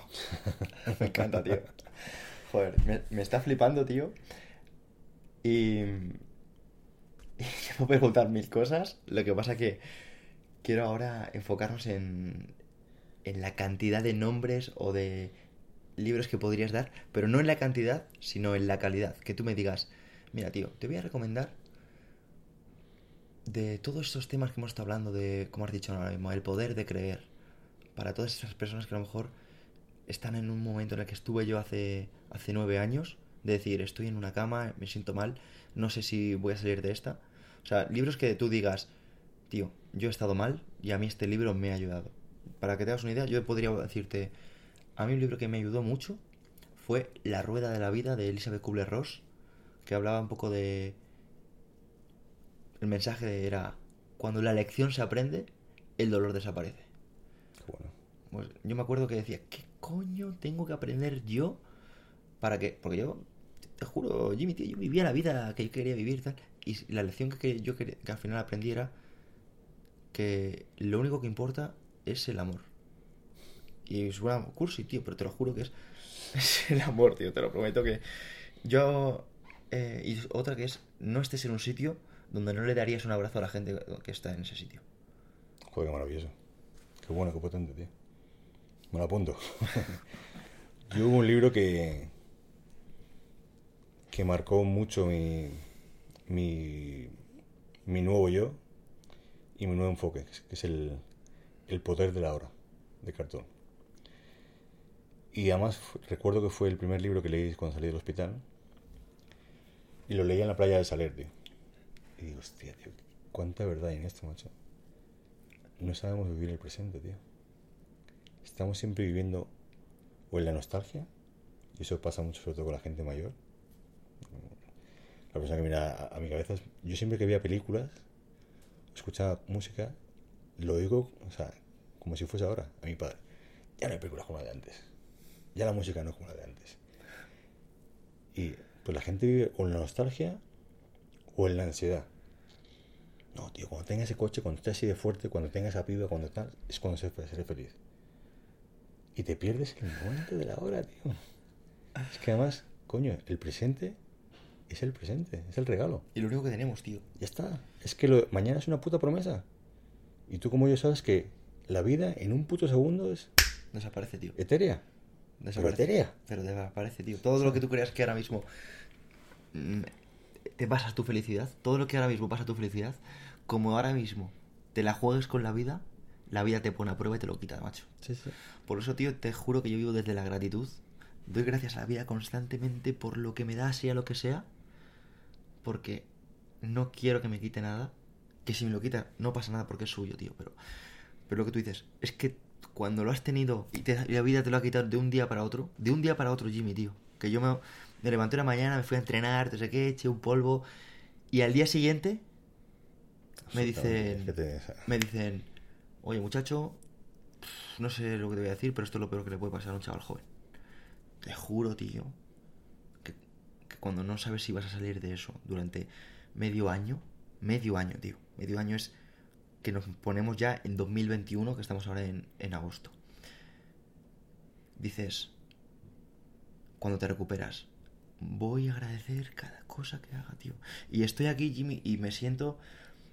[LAUGHS] me encanta, tío. Joder, me, está flipando, tío. Y... y [LAUGHS] puedo preguntar mil cosas. Lo que pasa que quiero ahora enfocarnos en, en la cantidad de nombres o de libros que podrías dar, pero no en la cantidad, sino en la calidad. Que tú me digas, mira, tío, te voy a recomendar de todos estos temas que hemos estado hablando, de, como has dicho ahora mismo, el poder de creer, para todas esas personas que a lo mejor están en un momento en el que estuve yo hace, hace nueve años, de decir, estoy en una cama, me siento mal, no sé si voy a salir de esta. O sea, libros que tú digas, tío, yo he estado mal y a mí este libro me ha ayudado. Para que te hagas una idea, yo podría decirte, a mí un libro que me ayudó mucho fue La Rueda de la Vida de Elizabeth Kubler-Ross, que hablaba un poco de... El mensaje era, cuando la lección se aprende, el dolor desaparece. Qué bueno. Pues yo me acuerdo que decía, ¿qué coño tengo que aprender yo para que...? Porque yo, te juro, Jimmy, tío, yo vivía la vida que yo quería vivir y tal. Y la lección que, yo que al final aprendí era que lo único que importa es el amor. Y suena cursi, tío, pero te lo juro que es, [LAUGHS] es el amor, tío, te lo prometo que yo... eh, y otra que es, no estés en un sitio donde no le darías un abrazo a la gente que está en ese sitio. Joder, qué maravilloso. Qué bueno, qué potente, tío. Me lo apunto. [LAUGHS] Yo hubo un libro que. que marcó mucho mi. mi. mi nuevo yo y mi nuevo enfoque, que es el. el poder de la hora, de cartón. Y además recuerdo que fue el primer libro que leí cuando salí del hospital. Y lo leí en la playa de Saler, tío. Y digo, hostia, tío, cuánta verdad hay en esto, macho. No sabemos vivir el presente, tío. Estamos siempre viviendo o en la nostalgia, y eso pasa mucho sobre todo con la gente mayor. La persona que mira a, a mi cabeza, es- yo siempre que veía películas, escuchaba música, lo digo, o sea, como si fuese ahora, a mi padre. Ya no hay películas como la de antes. Ya la música no es como la de antes. Y pues la gente vive o en la nostalgia o en la ansiedad. No, tío, cuando tenga ese coche, cuando esté así de fuerte, cuando tenga esa piba, cuando tal, es cuando se- seré feliz. Y te pierdes el momento de la hora, tío. Es que además, coño, el presente es el presente, es el regalo. Y lo único que tenemos, tío. Ya está. Es que lo, mañana es una puta promesa. Y tú como yo sabes que la vida en un puto segundo es Desaparece, tío. etérea. Desaparece. etérea. Pero desaparece, tío. Todo lo que tú creas que ahora mismo mm, te pasa tu felicidad, todo lo que ahora mismo pasa tu felicidad, como ahora mismo te la juegues con la vida, la vida te pone a prueba y te lo quita, macho. Sí, sí. Por eso, tío, te juro que yo vivo desde la gratitud. Doy gracias a la vida constantemente por lo que me da, sea lo que sea. Porque no quiero que me quite nada. Que si me lo quita, no pasa nada porque es suyo, tío. Pero, pero lo que tú dices, es que cuando lo has tenido y, te- y la vida te lo ha quitado de un día para otro, de un día para otro, Jimmy, tío. Que yo me, me levanté una mañana, me fui a entrenar, no sé qué, eché un polvo. Y al día siguiente me dicen, te- me dicen, oye muchacho, no sé lo que te voy a decir, pero esto es lo peor que le puede pasar a un chaval joven. Te juro, tío, que, cuando no sabes si vas a salir de eso durante medio año, medio año, tío, medio año es que nos ponemos ya en 2021, que estamos ahora en agosto. Dices, cuando te recuperas, voy a agradecer cada cosa que haga, tío. Y estoy aquí, Jimmy, y me siento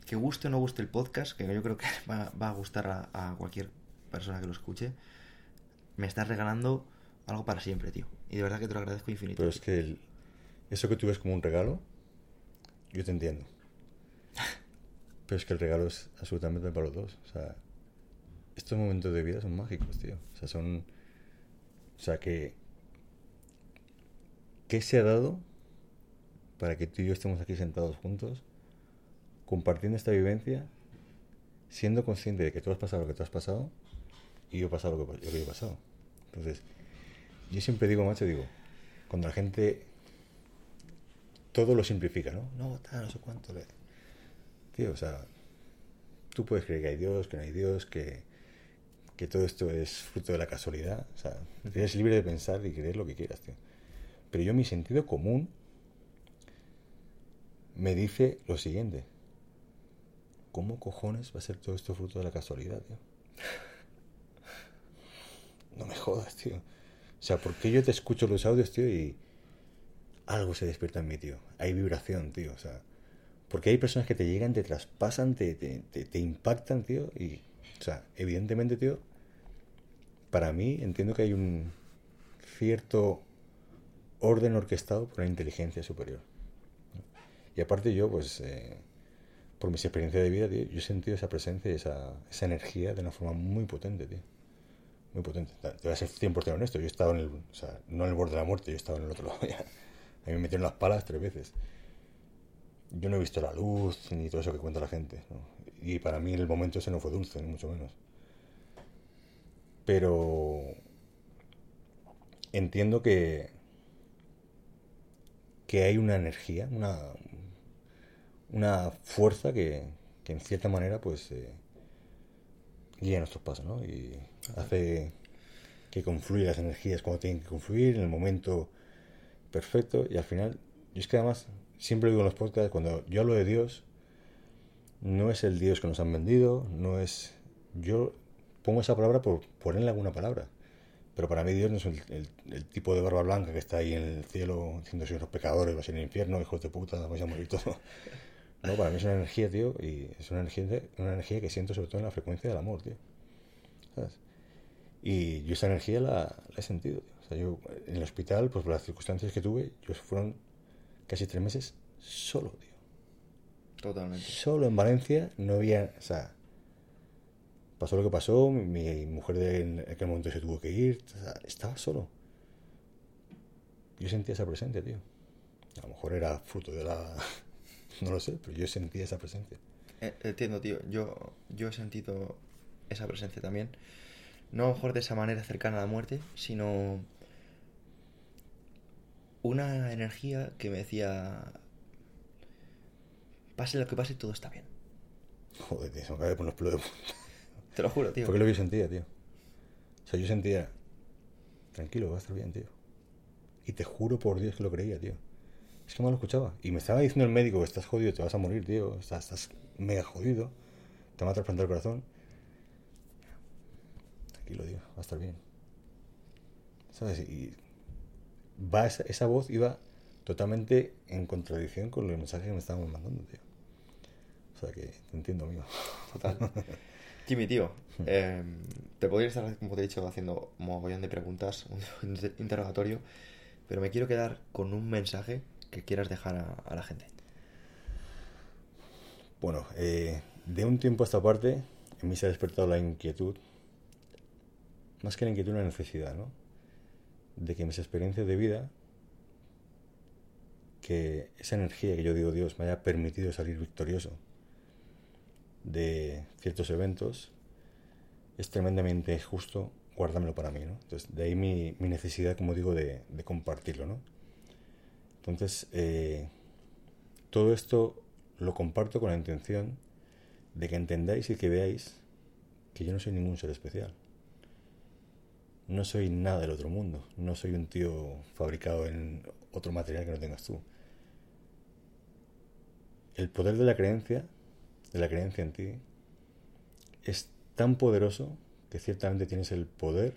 que guste o no guste el podcast, que yo creo que [LAUGHS] va, va a gustar a, a cualquier persona que lo escuche, me estás regalando algo para siempre, tío. Y de verdad que te lo agradezco infinito. Pero es que el- eso que tú ves como un regalo, yo te entiendo. [LAUGHS] Pero es que el regalo es absolutamente para los dos. O sea, estos momentos de vida son mágicos, tío. O sea, son. O sea, que. ¿Qué se ha dado para que tú y yo estemos aquí sentados juntos, compartiendo esta vivencia, siendo consciente de que tú has pasado lo que tú has pasado y yo he pasado lo que, lo que yo he pasado? Entonces, yo siempre digo, macho, digo, cuando la gente todo lo simplifica, ¿no? No, tal, no sé cuánto. Tío, o sea, tú puedes creer que hay Dios, que no hay Dios, que, que todo esto es fruto de la casualidad. O sea, eres libre de pensar y creer lo que quieras, tío. Pero yo, mi sentido común me dice lo siguiente. ¿Cómo cojones va a ser todo esto fruto de la casualidad, tío? No me jodas, tío. O sea, ¿por qué yo te escucho los audios, tío, y algo se despierta en mí, tío? Hay vibración, tío. O sea, porque hay personas que te llegan, te traspasan, te, te, impactan, tío. Y, o sea, evidentemente, tío, para mí entiendo que hay un cierto orden orquestado por la inteligencia superior. Y aparte yo, pues, eh, por mis experiencias de vida, tío, yo he sentido esa presencia y esa, esa energía de una forma muy potente, tío. Muy potente. Te voy a ser 100% honesto. Yo he estado en el, o sea, no en el borde de la muerte, yo he estado en el otro [LAUGHS] lado. A mí me metieron las palas tres veces. Yo no he visto la luz ni todo eso que cuenta la gente. ¿no? Y para mí el momento ese no fue dulce, ni mucho menos. Pero entiendo que, que hay una energía, una, una fuerza que, que en cierta manera pues eh, guía nuestros pasos, ¿no? Y hace que confluyan las energías cuando tienen que confluir, en el momento perfecto, y al final, yo es que además, siempre digo en los podcasts, cuando yo hablo de Dios, no es el Dios que nos han vendido, no es... Yo pongo esa palabra por ponerle alguna palabra, pero para mí Dios no es el, el- el tipo de barba blanca que está ahí en el cielo diciendo sois los pecadores, vais al infierno, hijos de puta, vais a morir todos. [LAUGHS] No, para mí es una energía, tío, y es una energía, una energía que siento sobre todo en la frecuencia del amor, tío. ¿Sabes? Y yo esa energía la, la he sentido, tío. O sea, yo en el hospital, pues por las circunstancias que tuve, yo fueron casi tres meses solo, tío. Totalmente. Solo en Valencia no había, o sea, pasó lo que pasó, mi, mujer de- en aquel momento se tuvo que ir, o sea, estaba solo. Yo sentía esa presencia, tío. A lo mejor era fruto de la... No lo sé, pero yo sentía esa presencia. Eh, Entiendo, tío. Yo, yo he sentido esa presencia también. No a lo mejor de esa manera cercana a la muerte, sino una energía que me decía, pase lo que pase, todo está bien. Joder, tío, se me acaba de poner los pelos de punta. Te lo juro, tío. Porque lo que yo sentía, tío. O sea, yo sentía, tranquilo, va a estar bien, tío. Y te juro por Dios que lo creía, tío. Es que no lo escuchaba. Y me estaba diciendo el médico que estás jodido, te vas a morir, tío. Estás, estás mega jodido. Te van a trasplantar el corazón. Tranquilo, tío, va a estar bien. ¿Sabes? Y va esa, esa voz iba totalmente en contradicción con los mensajes que me estaban mandando, tío. O sea que te entiendo, amigo. [LAUGHS] Total. Jimmy, tío, eh, te podría estar, como te he dicho, haciendo un mogollón de preguntas, un inter- [LAUGHS] interrogatorio, pero me quiero quedar con un mensaje que quieras dejar a, la gente. Bueno, eh, de un tiempo a esta parte en mí se ha despertado la inquietud, más que la inquietud, la necesidad, ¿no? De que mis experiencias de vida, que esa energía que yo digo Dios me haya permitido salir victorioso de ciertos eventos, es tremendamente justo guardármelo para mí, ¿no? Entonces, de ahí mi, mi necesidad, como digo, de, de, compartirlo, ¿no? Entonces, eh, todo esto lo comparto con la intención de que entendáis y que veáis que yo no soy ningún ser especial. No soy nada del otro mundo. No soy un tío fabricado en otro material que no tengas tú. El poder de la creencia, de la creencia en ti, es tan poderoso que ciertamente tienes el poder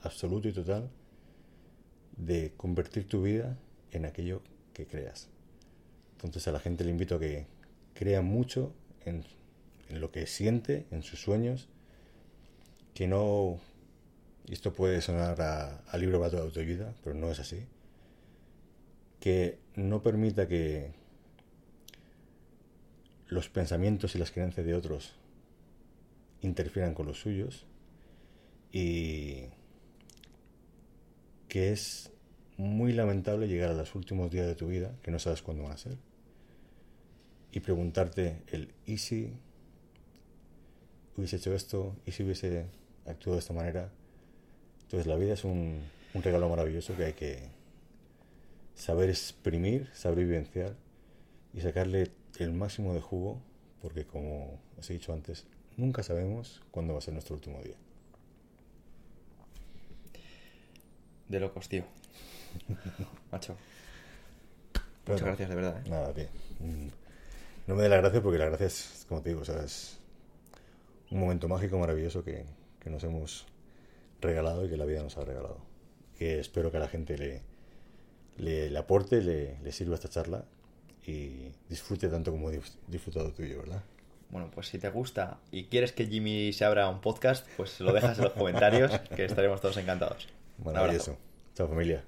absoluto y total de convertir tu vida en aquello que creas. Entonces a la gente le invito a que crea mucho en, lo que siente, en sus sueños, que no, esto puede sonar a, libro de autoayuda, pero no es así, que no permita que los pensamientos y las creencias de otros interfieran con los suyos y que es muy lamentable llegar a los últimos días de tu vida, que no sabes cuándo van a ser, y preguntarte el ¿y si hubiese hecho esto? ¿y si hubiese actuado de esta manera? Entonces la vida es un, regalo maravilloso que hay que saber exprimir, saber vivenciar y sacarle el máximo de jugo, porque como os he dicho antes, nunca sabemos cuándo va a ser nuestro último día. De locos, tío. [LAUGHS] Macho. Muchas gracias, de verdad. ¿eh? Nada, bien. Mm. No me dé la gracia porque la gracia es, como te digo, o sea, es un momento mágico, maravilloso que, que nos hemos regalado y que la vida nos ha regalado. Que espero que a la gente le, le, le aporte, le, le, sirva esta charla y disfrute tanto como he disfrutado tú y yo, ¿verdad? Bueno, pues si te gusta y quieres que Jimmy se abra un podcast, pues lo dejas en los comentarios, que estaremos todos encantados. Maravilloso. Chao familia.